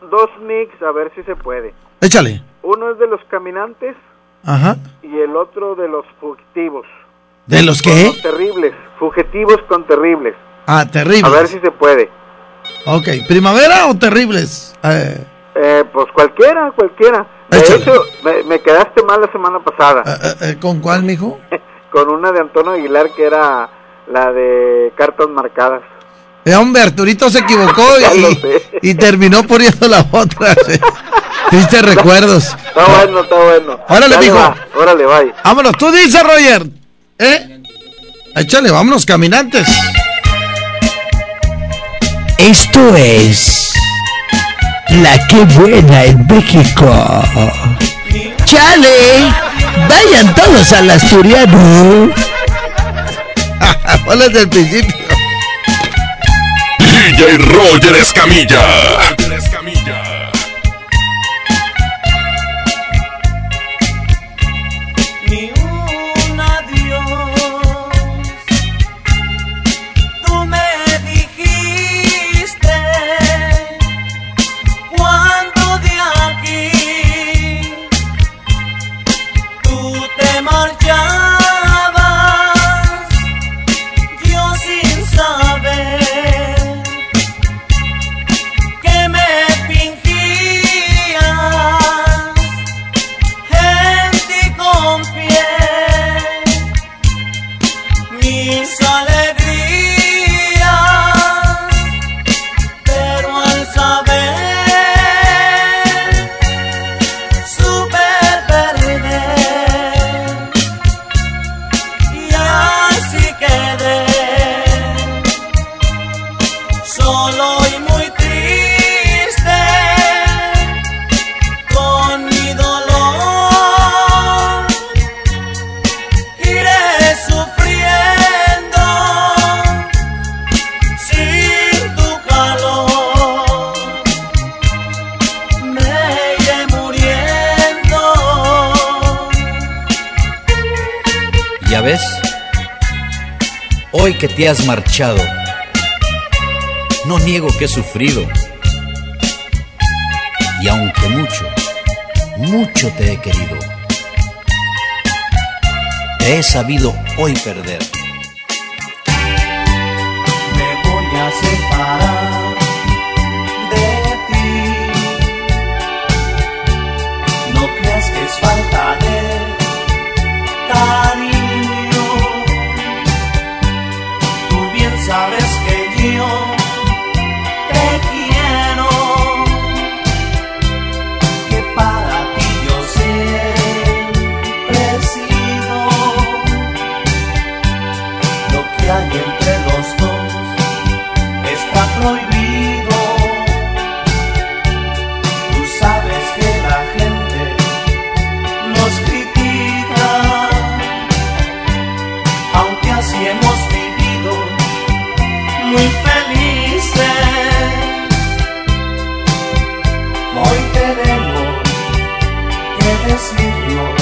dos mix a ver si se puede? Échale. Uno es de los caminantes Ajá. y el otro de los fugitivos. ¿De los qué? Los terribles, fugitivos con terribles. Ah, terribles. A ver si se puede. Ok, ¿primavera o terribles? Eh, Eh, pues cualquiera, cualquiera. De Échale. hecho, me, me quedaste mal la semana pasada eh, eh, ¿Con cuál, mijo? con una de Antonio Aguilar que era la de cartas marcadas. Eh, hombre, Arturito se equivocó y, terminó poniendo la otra. Tristes recuerdos. Está bueno, está bueno. Órale, Dale, mijo. va, Órale, bye. Vámonos, tú dices, Roger. ¿Eh? Échale, vámonos, caminantes. Esto es La que buena en México. Chale, vayan todos al asturiano. Hola desde el principio. DJ Roger Escamilla. Hoy que te has marchado, no niego que he sufrido. Y aunque mucho, mucho te he querido, te he sabido hoy perder. sleep, Lord.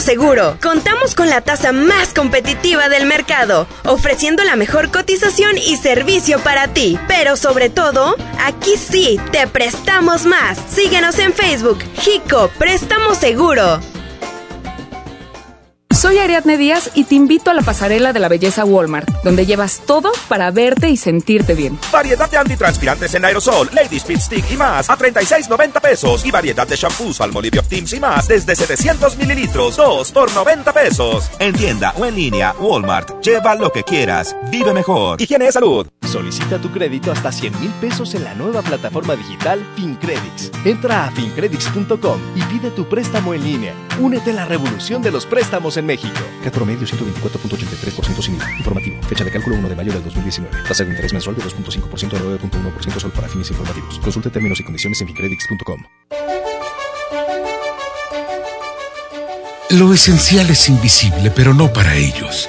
seguro. Contamos con la tasa más competitiva del mercado, ofreciendo la mejor cotización y servicio para ti. Pero sobre todo, aquí sí, te prestamos más. Síguenos en Facebook, Jico, préstamo seguro. Soy Ariadne Díaz y te invito a la pasarela de la belleza Walmart, donde llevas todo para verte y sentirte bien. Variedad de antitranspirantes en aerosol, Lady Speed Stick y más a 36.90 pesos. Y variedad de shampoos, Palmolive of Teams y más desde 700 mililitros, 2 por 90 pesos. En tienda o en línea, Walmart. Lleva lo que quieras. Vive mejor. Higiene y salud. Solicita tu crédito hasta 100 mil pesos en la nueva plataforma digital FinCredits. Entra a fincredits.com y pide tu préstamo en línea. Únete a la revolución de los préstamos en México. CAT promedio 124.83% sin IVA. Informativo. Fecha de cálculo 1 de mayo del 2019. Tasa de interés mensual de 2.5% a 9.1% solo para fines informativos. Consulte términos y condiciones en fincredits.com. Lo esencial es invisible, pero no para ellos.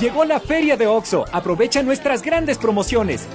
Llegó la feria de OXO. Aprovecha nuestras grandes promociones.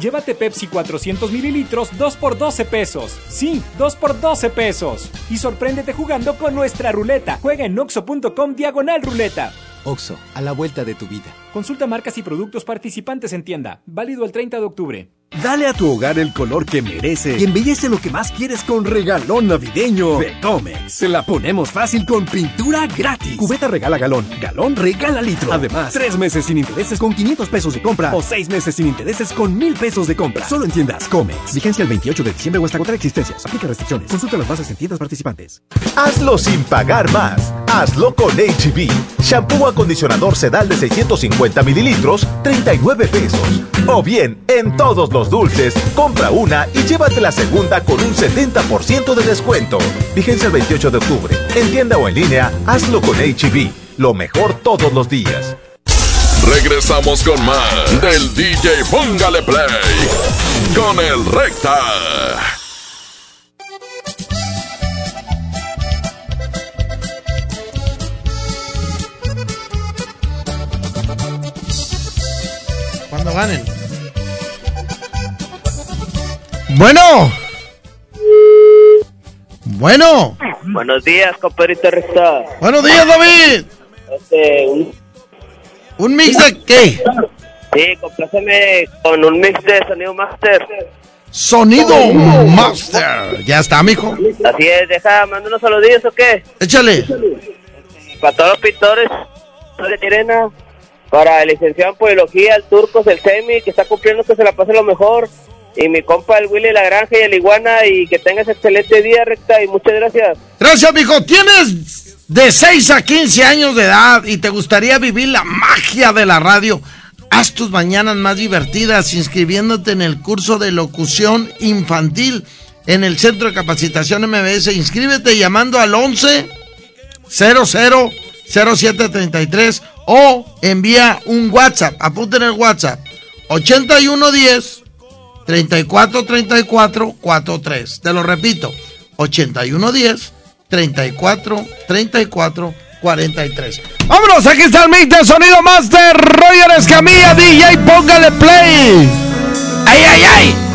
Llévate Pepsi 400 mililitros 2 por 12 pesos. Sí, 2 por 12 pesos. Y sorpréndete jugando con nuestra ruleta. Juega en oxo.com diagonal ruleta. OXO, a la vuelta de tu vida. Consulta marcas y productos participantes en tienda. Válido el 30 de octubre. Dale a tu hogar el color que merece y embellece lo que más quieres con regalón navideño de Comex. Se la ponemos fácil con pintura gratis. Cubeta regala galón, galón regala litro. Además, tres meses sin intereses con 500 pesos de compra o seis meses sin intereses con 1000 pesos de compra. Solo en tiendas Comex. Vigencia el 28 de diciembre o hasta agotar existencias. Aplica restricciones. Consulta las bases en tiendas participantes. Hazlo sin pagar más. Hazlo con HB. Shampoo acondicionador sedal de 650 mililitros, 39 pesos. O bien, en todos los dulces, compra una y llévate la segunda con un 70% de descuento. Vigencia el 28 de octubre. En tienda o en línea, hazlo con HB. Lo mejor todos los días. Regresamos con más del DJ Póngale Play con el Recta. Ganen. Bueno. Bueno. Buenos días, compadrito Recta. Buenos días, David. Este, un- ¿Un mix de qué? sí, compláceme con un mix de sonido master. Sonido Master. Ya está, mijo. Así es, deja, manda unos saludillos o qué. Échale. Para todos los pintores de Tirena, para el licenciado en Poilogía, el Turcos, el Semi, que está cumpliendo que se la pase lo mejor. Y mi compa, el Willy La Granja y el Iguana, y que tengas excelente día, recta, y muchas gracias. Gracias, mijo. Tienes de 6 a 15 años de edad y te gustaría vivir la magia de la radio. Haz tus mañanas más divertidas inscribiéndote en el curso de locución infantil en el Centro de Capacitación MBS. Inscríbete llamando al 11 00 0733 o envía un WhatsApp. Apunten el WhatsApp 8110 3434 43. Te lo repito, 8110 34 34 43. Vámonos, aquí está el mix de sonido master Roger Escamilla, DJ, póngale play. ¡Ay, ay, ay!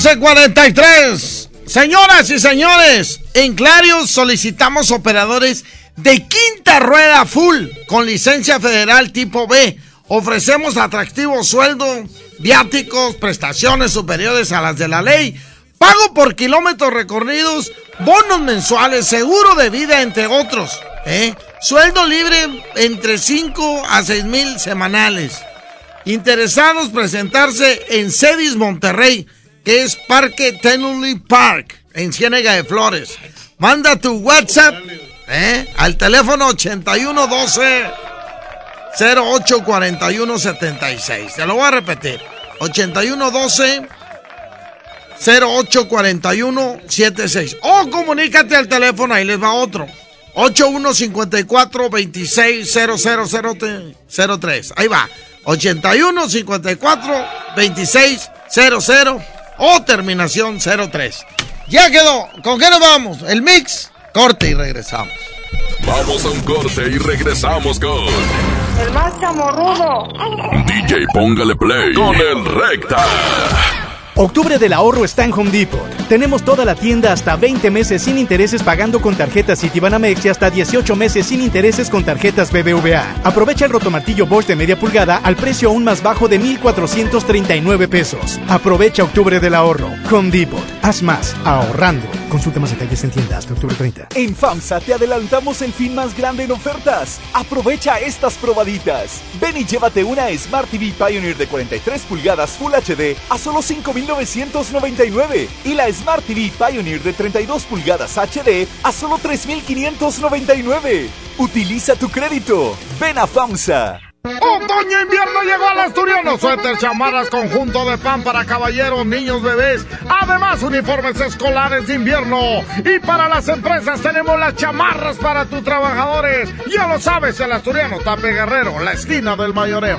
11:43. Señoras y señores, en Clarios solicitamos operadores de quinta rueda full con licencia federal tipo B. Ofrecemos atractivo sueldo, viáticos, prestaciones superiores a las de la ley, pago por kilómetros recorridos, bonos mensuales, seguro de vida, entre otros. ¿eh? Sueldo libre entre 5 a 6 mil semanales. Interesados presentarse en Cedis Monterrey, que es Parque Tenley Park, en Ciénega de Flores. Manda tu WhatsApp ¿eh? al teléfono 8112 084176. Te lo voy a repetir. 8112 084176. O comunícate al teléfono, ahí les va otro. 8154 260003. Ahí va. 81 54 26 00 o terminación 03. Ya quedó. ¿Con qué nos vamos? El mix. Corte y regresamos. Vamos a un corte y regresamos con El más chamorrudo. DJ Póngale Play con el Recta. Octubre del ahorro está en Home Depot. Tenemos toda la tienda hasta 20 meses sin intereses pagando con tarjetas Citibanamex y hasta 18 meses sin intereses con tarjetas BBVA. Aprovecha el rotomartillo Bosch de media pulgada al precio aún más bajo de 1,439 pesos. Aprovecha Octubre del ahorro. Home Depot. Haz más ahorrando. Consulta más detalles en tienda hasta octubre 30. En FAMSA te adelantamos el fin más grande en ofertas. Aprovecha estas probaditas. Ven y llévate una Smart TV Pioneer de 43 pulgadas Full HD a solo 5,999 y la Smart TV Pioneer de 32 pulgadas HD a solo 3,599. Utiliza tu crédito. Ven a FAMSA. Ok, otoño-invierno llegó al asturiano. Suéter, chamarras, conjunto de pan para caballeros, niños, bebés. Además, uniformes escolares de invierno. Y para las empresas tenemos las chamarras para tus trabajadores. Ya lo sabes, el asturiano Tape Guerrero, la esquina del mayoreo.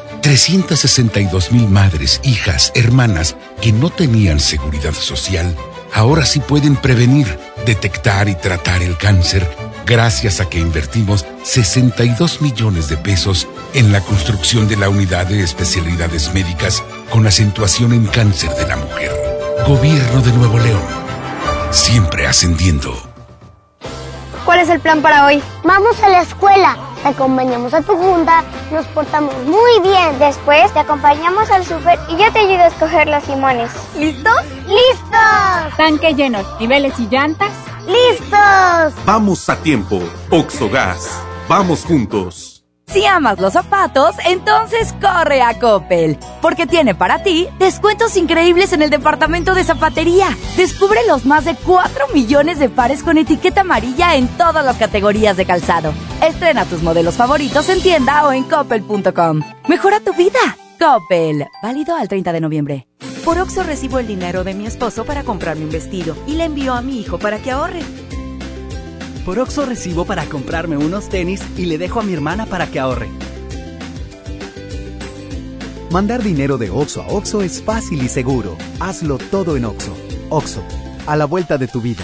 362 mil madres, hijas, hermanas que no tenían seguridad social, ahora sí pueden prevenir, detectar y tratar el cáncer gracias a que invertimos 62 millones de pesos en la construcción de la unidad de especialidades médicas con acentuación en cáncer de la mujer. Gobierno de Nuevo León. Siempre ascendiendo. ¿Cuál es el plan para hoy? Vamos a la escuela, te acompañamos a tu junta, nos portamos muy bien. Después te acompañamos al súper y yo te ayudo a escoger los limones. ¿Listos? ¡Listos! Tanque lleno, niveles y llantas. ¡Listos! Vamos a tiempo. Oxogas. Vamos juntos. Si amas los zapatos, entonces corre a Coppel, porque tiene para ti descuentos increíbles en el departamento de zapatería. Descubre los más de 4 millones de pares con etiqueta amarilla en todas las categorías de calzado. Estrena tus modelos favoritos en tienda o en coppel.com. Mejora tu vida. Coppel, válido al 30 de noviembre. Por Oxo recibo el dinero de mi esposo para comprarme un vestido y le envío a mi hijo para que ahorre. Por Oxo recibo para comprarme unos tenis y le dejo a mi hermana para que ahorre. Mandar dinero de Oxo a Oxo es fácil y seguro. Hazlo todo en Oxo. Oxo, a la vuelta de tu vida.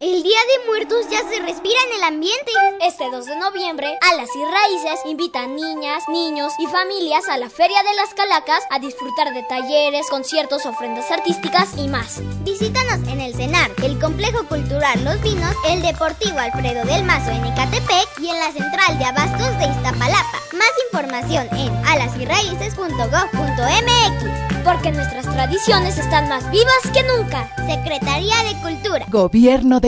El Día de Muertos ya se respira en el ambiente. Este 2 de noviembre, Alas y Raíces invita a niñas, niños y familias a la Feria de las Calacas a disfrutar de talleres, conciertos, ofrendas artísticas y más. Visítanos en el CENAR, el Complejo Cultural Los Vinos, el Deportivo Alfredo del Mazo en Ecatepec y en la Central de Abastos de Iztapalapa. Más información en alasyraices.gov.mx. Porque nuestras tradiciones están más vivas que nunca. Secretaría de Cultura. Gobierno de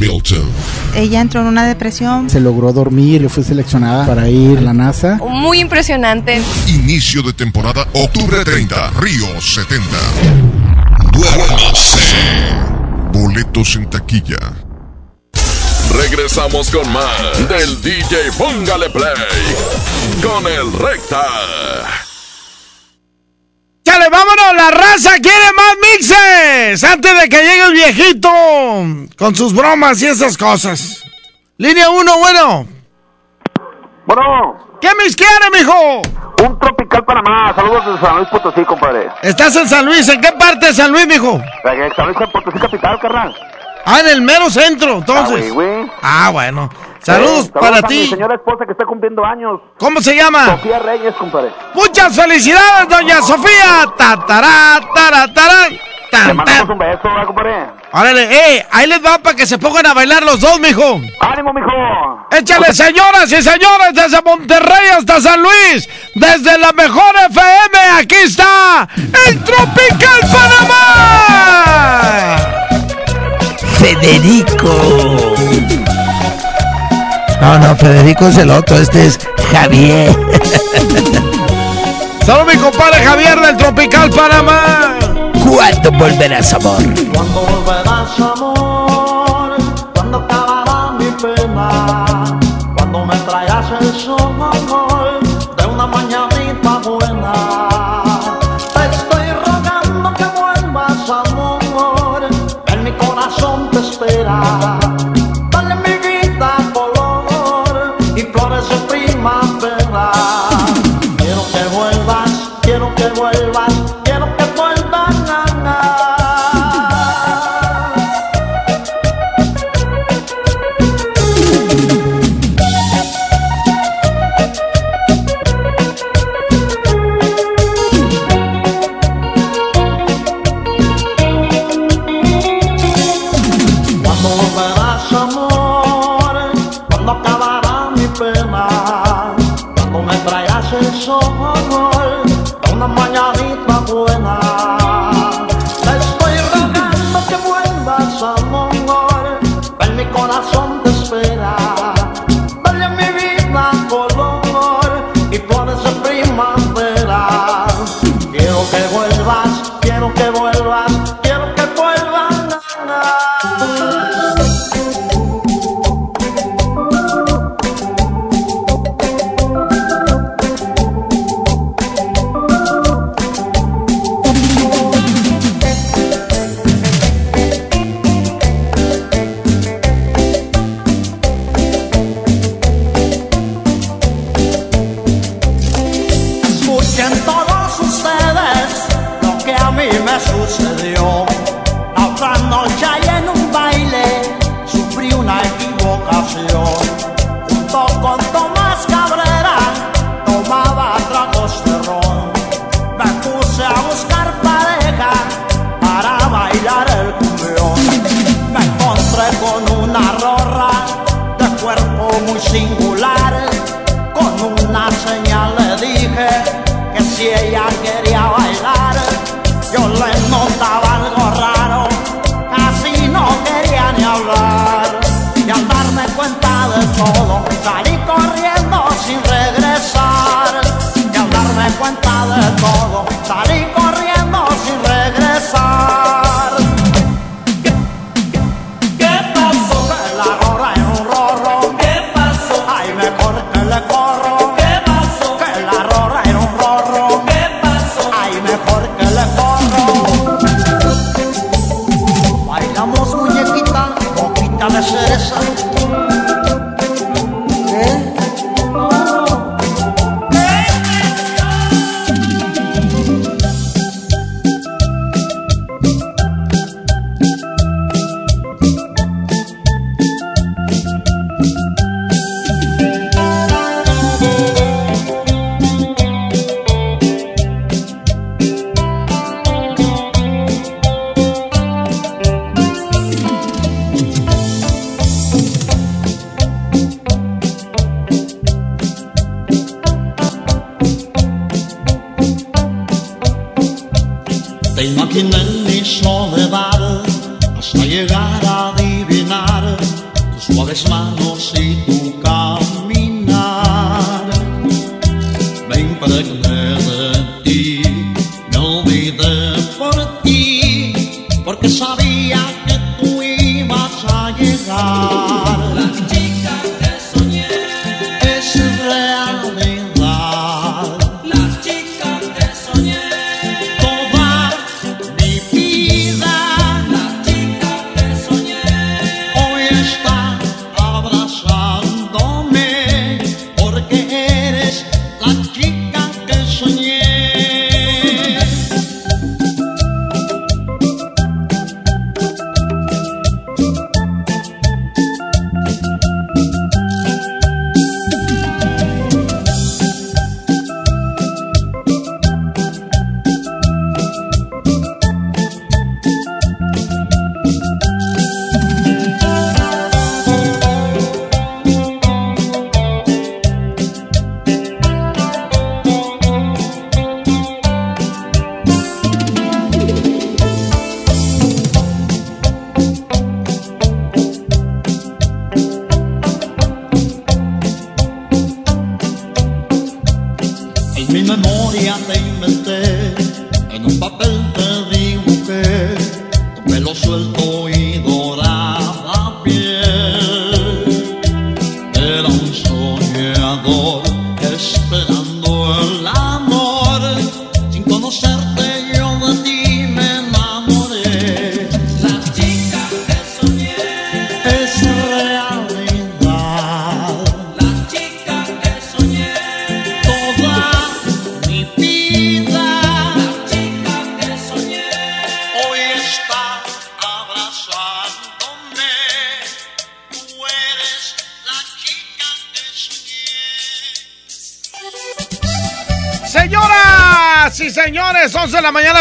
Milton. Ella entró en una depresión. Se logró dormir y fue seleccionada para ir a la NASA. Muy impresionante. Inicio de temporada, octubre 30, Río 70. Duérmase. Boletos en taquilla. Regresamos con más del DJ Póngale Play con el Recta. ¡Chale, vámonos! ¡La raza quiere más Antes de que llegue el viejito con sus bromas y esas cosas. Línea 1, bueno. Bueno. ¿Qué mix quiere, mijo? Un tropical Panamá. Saludos desde San Luis Potosí, compadre. ¿Estás en San Luis? ¿En qué parte de San Luis, mijo? En San Luis Potosí capital, carnal. Ah, en el mero centro, entonces. Ah, güey. Ah, bueno. Saludos, Eh, para ti. mi señora esposa que está cumpliendo años. ¿Cómo se llama? Sofía Reyes, compadre. Muchas felicidades, doña Sofía. Tatará, tará, tará. Tan, Le mandamos un beso, ¿verdad, compadre? Órale, eh, ahí les va para que se pongan a bailar los dos, mijo. ¡Ánimo, mijo! Échale, señoras y señores, desde Monterrey hasta San Luis, desde la mejor FM, aquí está el Tropical Panamá. Federico. No, no, Federico es el otro, este es Javier. Solo mi compadre Javier del Tropical Panamá. ¿Cuándo volverás, amor? Cuando volverás amor, pena cuando me traigas el sol de una mañanita buena. Te estoy rogando que vuelvas, amor, en mi corazón te espera.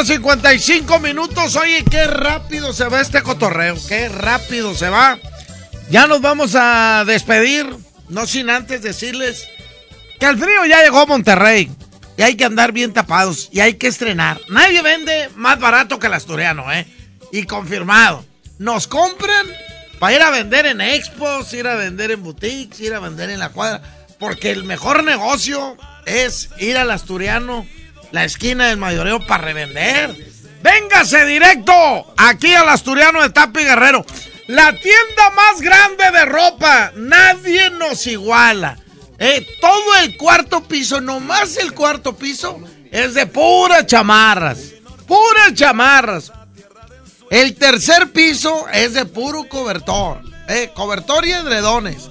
55 minutos. Oye, qué rápido se va este cotorreo, qué rápido se va. Ya nos vamos a despedir, no sin antes decirles que el frío ya llegó a Monterrey. Y hay que andar bien tapados y hay que estrenar. Nadie vende más barato que el asturiano, ¿eh? Y confirmado. Nos compran para ir a vender en expos, ir a vender en boutiques, ir a vender en la cuadra. Porque el mejor negocio es ir al asturiano, la esquina del mayoreo para revender. Véngase directo aquí al asturiano de Tapi Guerrero. La tienda más grande de ropa. Nadie nos iguala. Eh, todo el cuarto piso, nomás el cuarto piso, es de puras chamarras. Puras chamarras. El tercer piso es de puro cobertor. Eh, cobertor y edredones.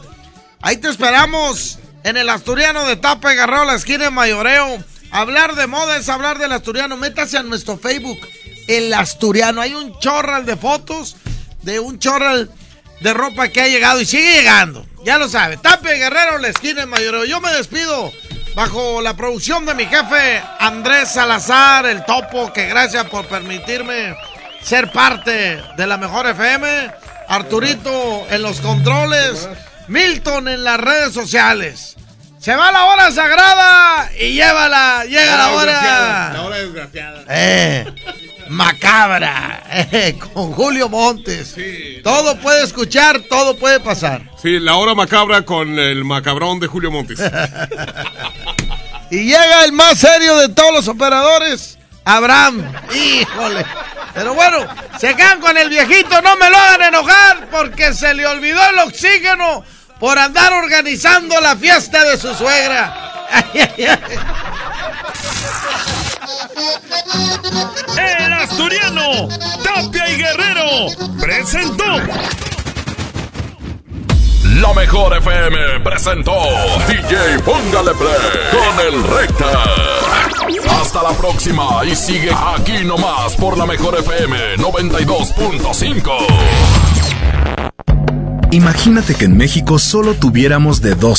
Ahí te esperamos en el Asturiano de Tapa Garrao, la esquina de Mayoreo. Hablar de moda es hablar del Asturiano. Métase a nuestro Facebook, el Asturiano. Hay un chorral de fotos de un chorral de ropa que ha llegado y sigue llegando. Ya lo sabe. Tape Guerrero, la esquina Mayoreo. Yo me despido bajo la producción de mi jefe Andrés Salazar, el topo, que gracias por permitirme ser parte de la mejor FM. Arturito en los controles. Milton en las redes sociales. Se va la hora sagrada y llévala, llega la, hora. La hora desgraciada. Eh, macabra, eh, con Julio Montes. Todo puede escuchar, todo puede pasar. Sí, la hora macabra con el macabrón de Julio Montes. y llega el más serio de todos los operadores, Abraham. Híjole. Pero bueno, se quedan con el viejito, no me lo hagan enojar porque se le olvidó el oxígeno por andar organizando la fiesta de su suegra. El asturiano, Tapia y Guerrero, presentó. La mejor FM presentó DJ Póngale Play con el Recta. Hasta la próxima y sigue aquí nomás por la mejor FM 92.5. Imagínate que en México solo tuviéramos de dos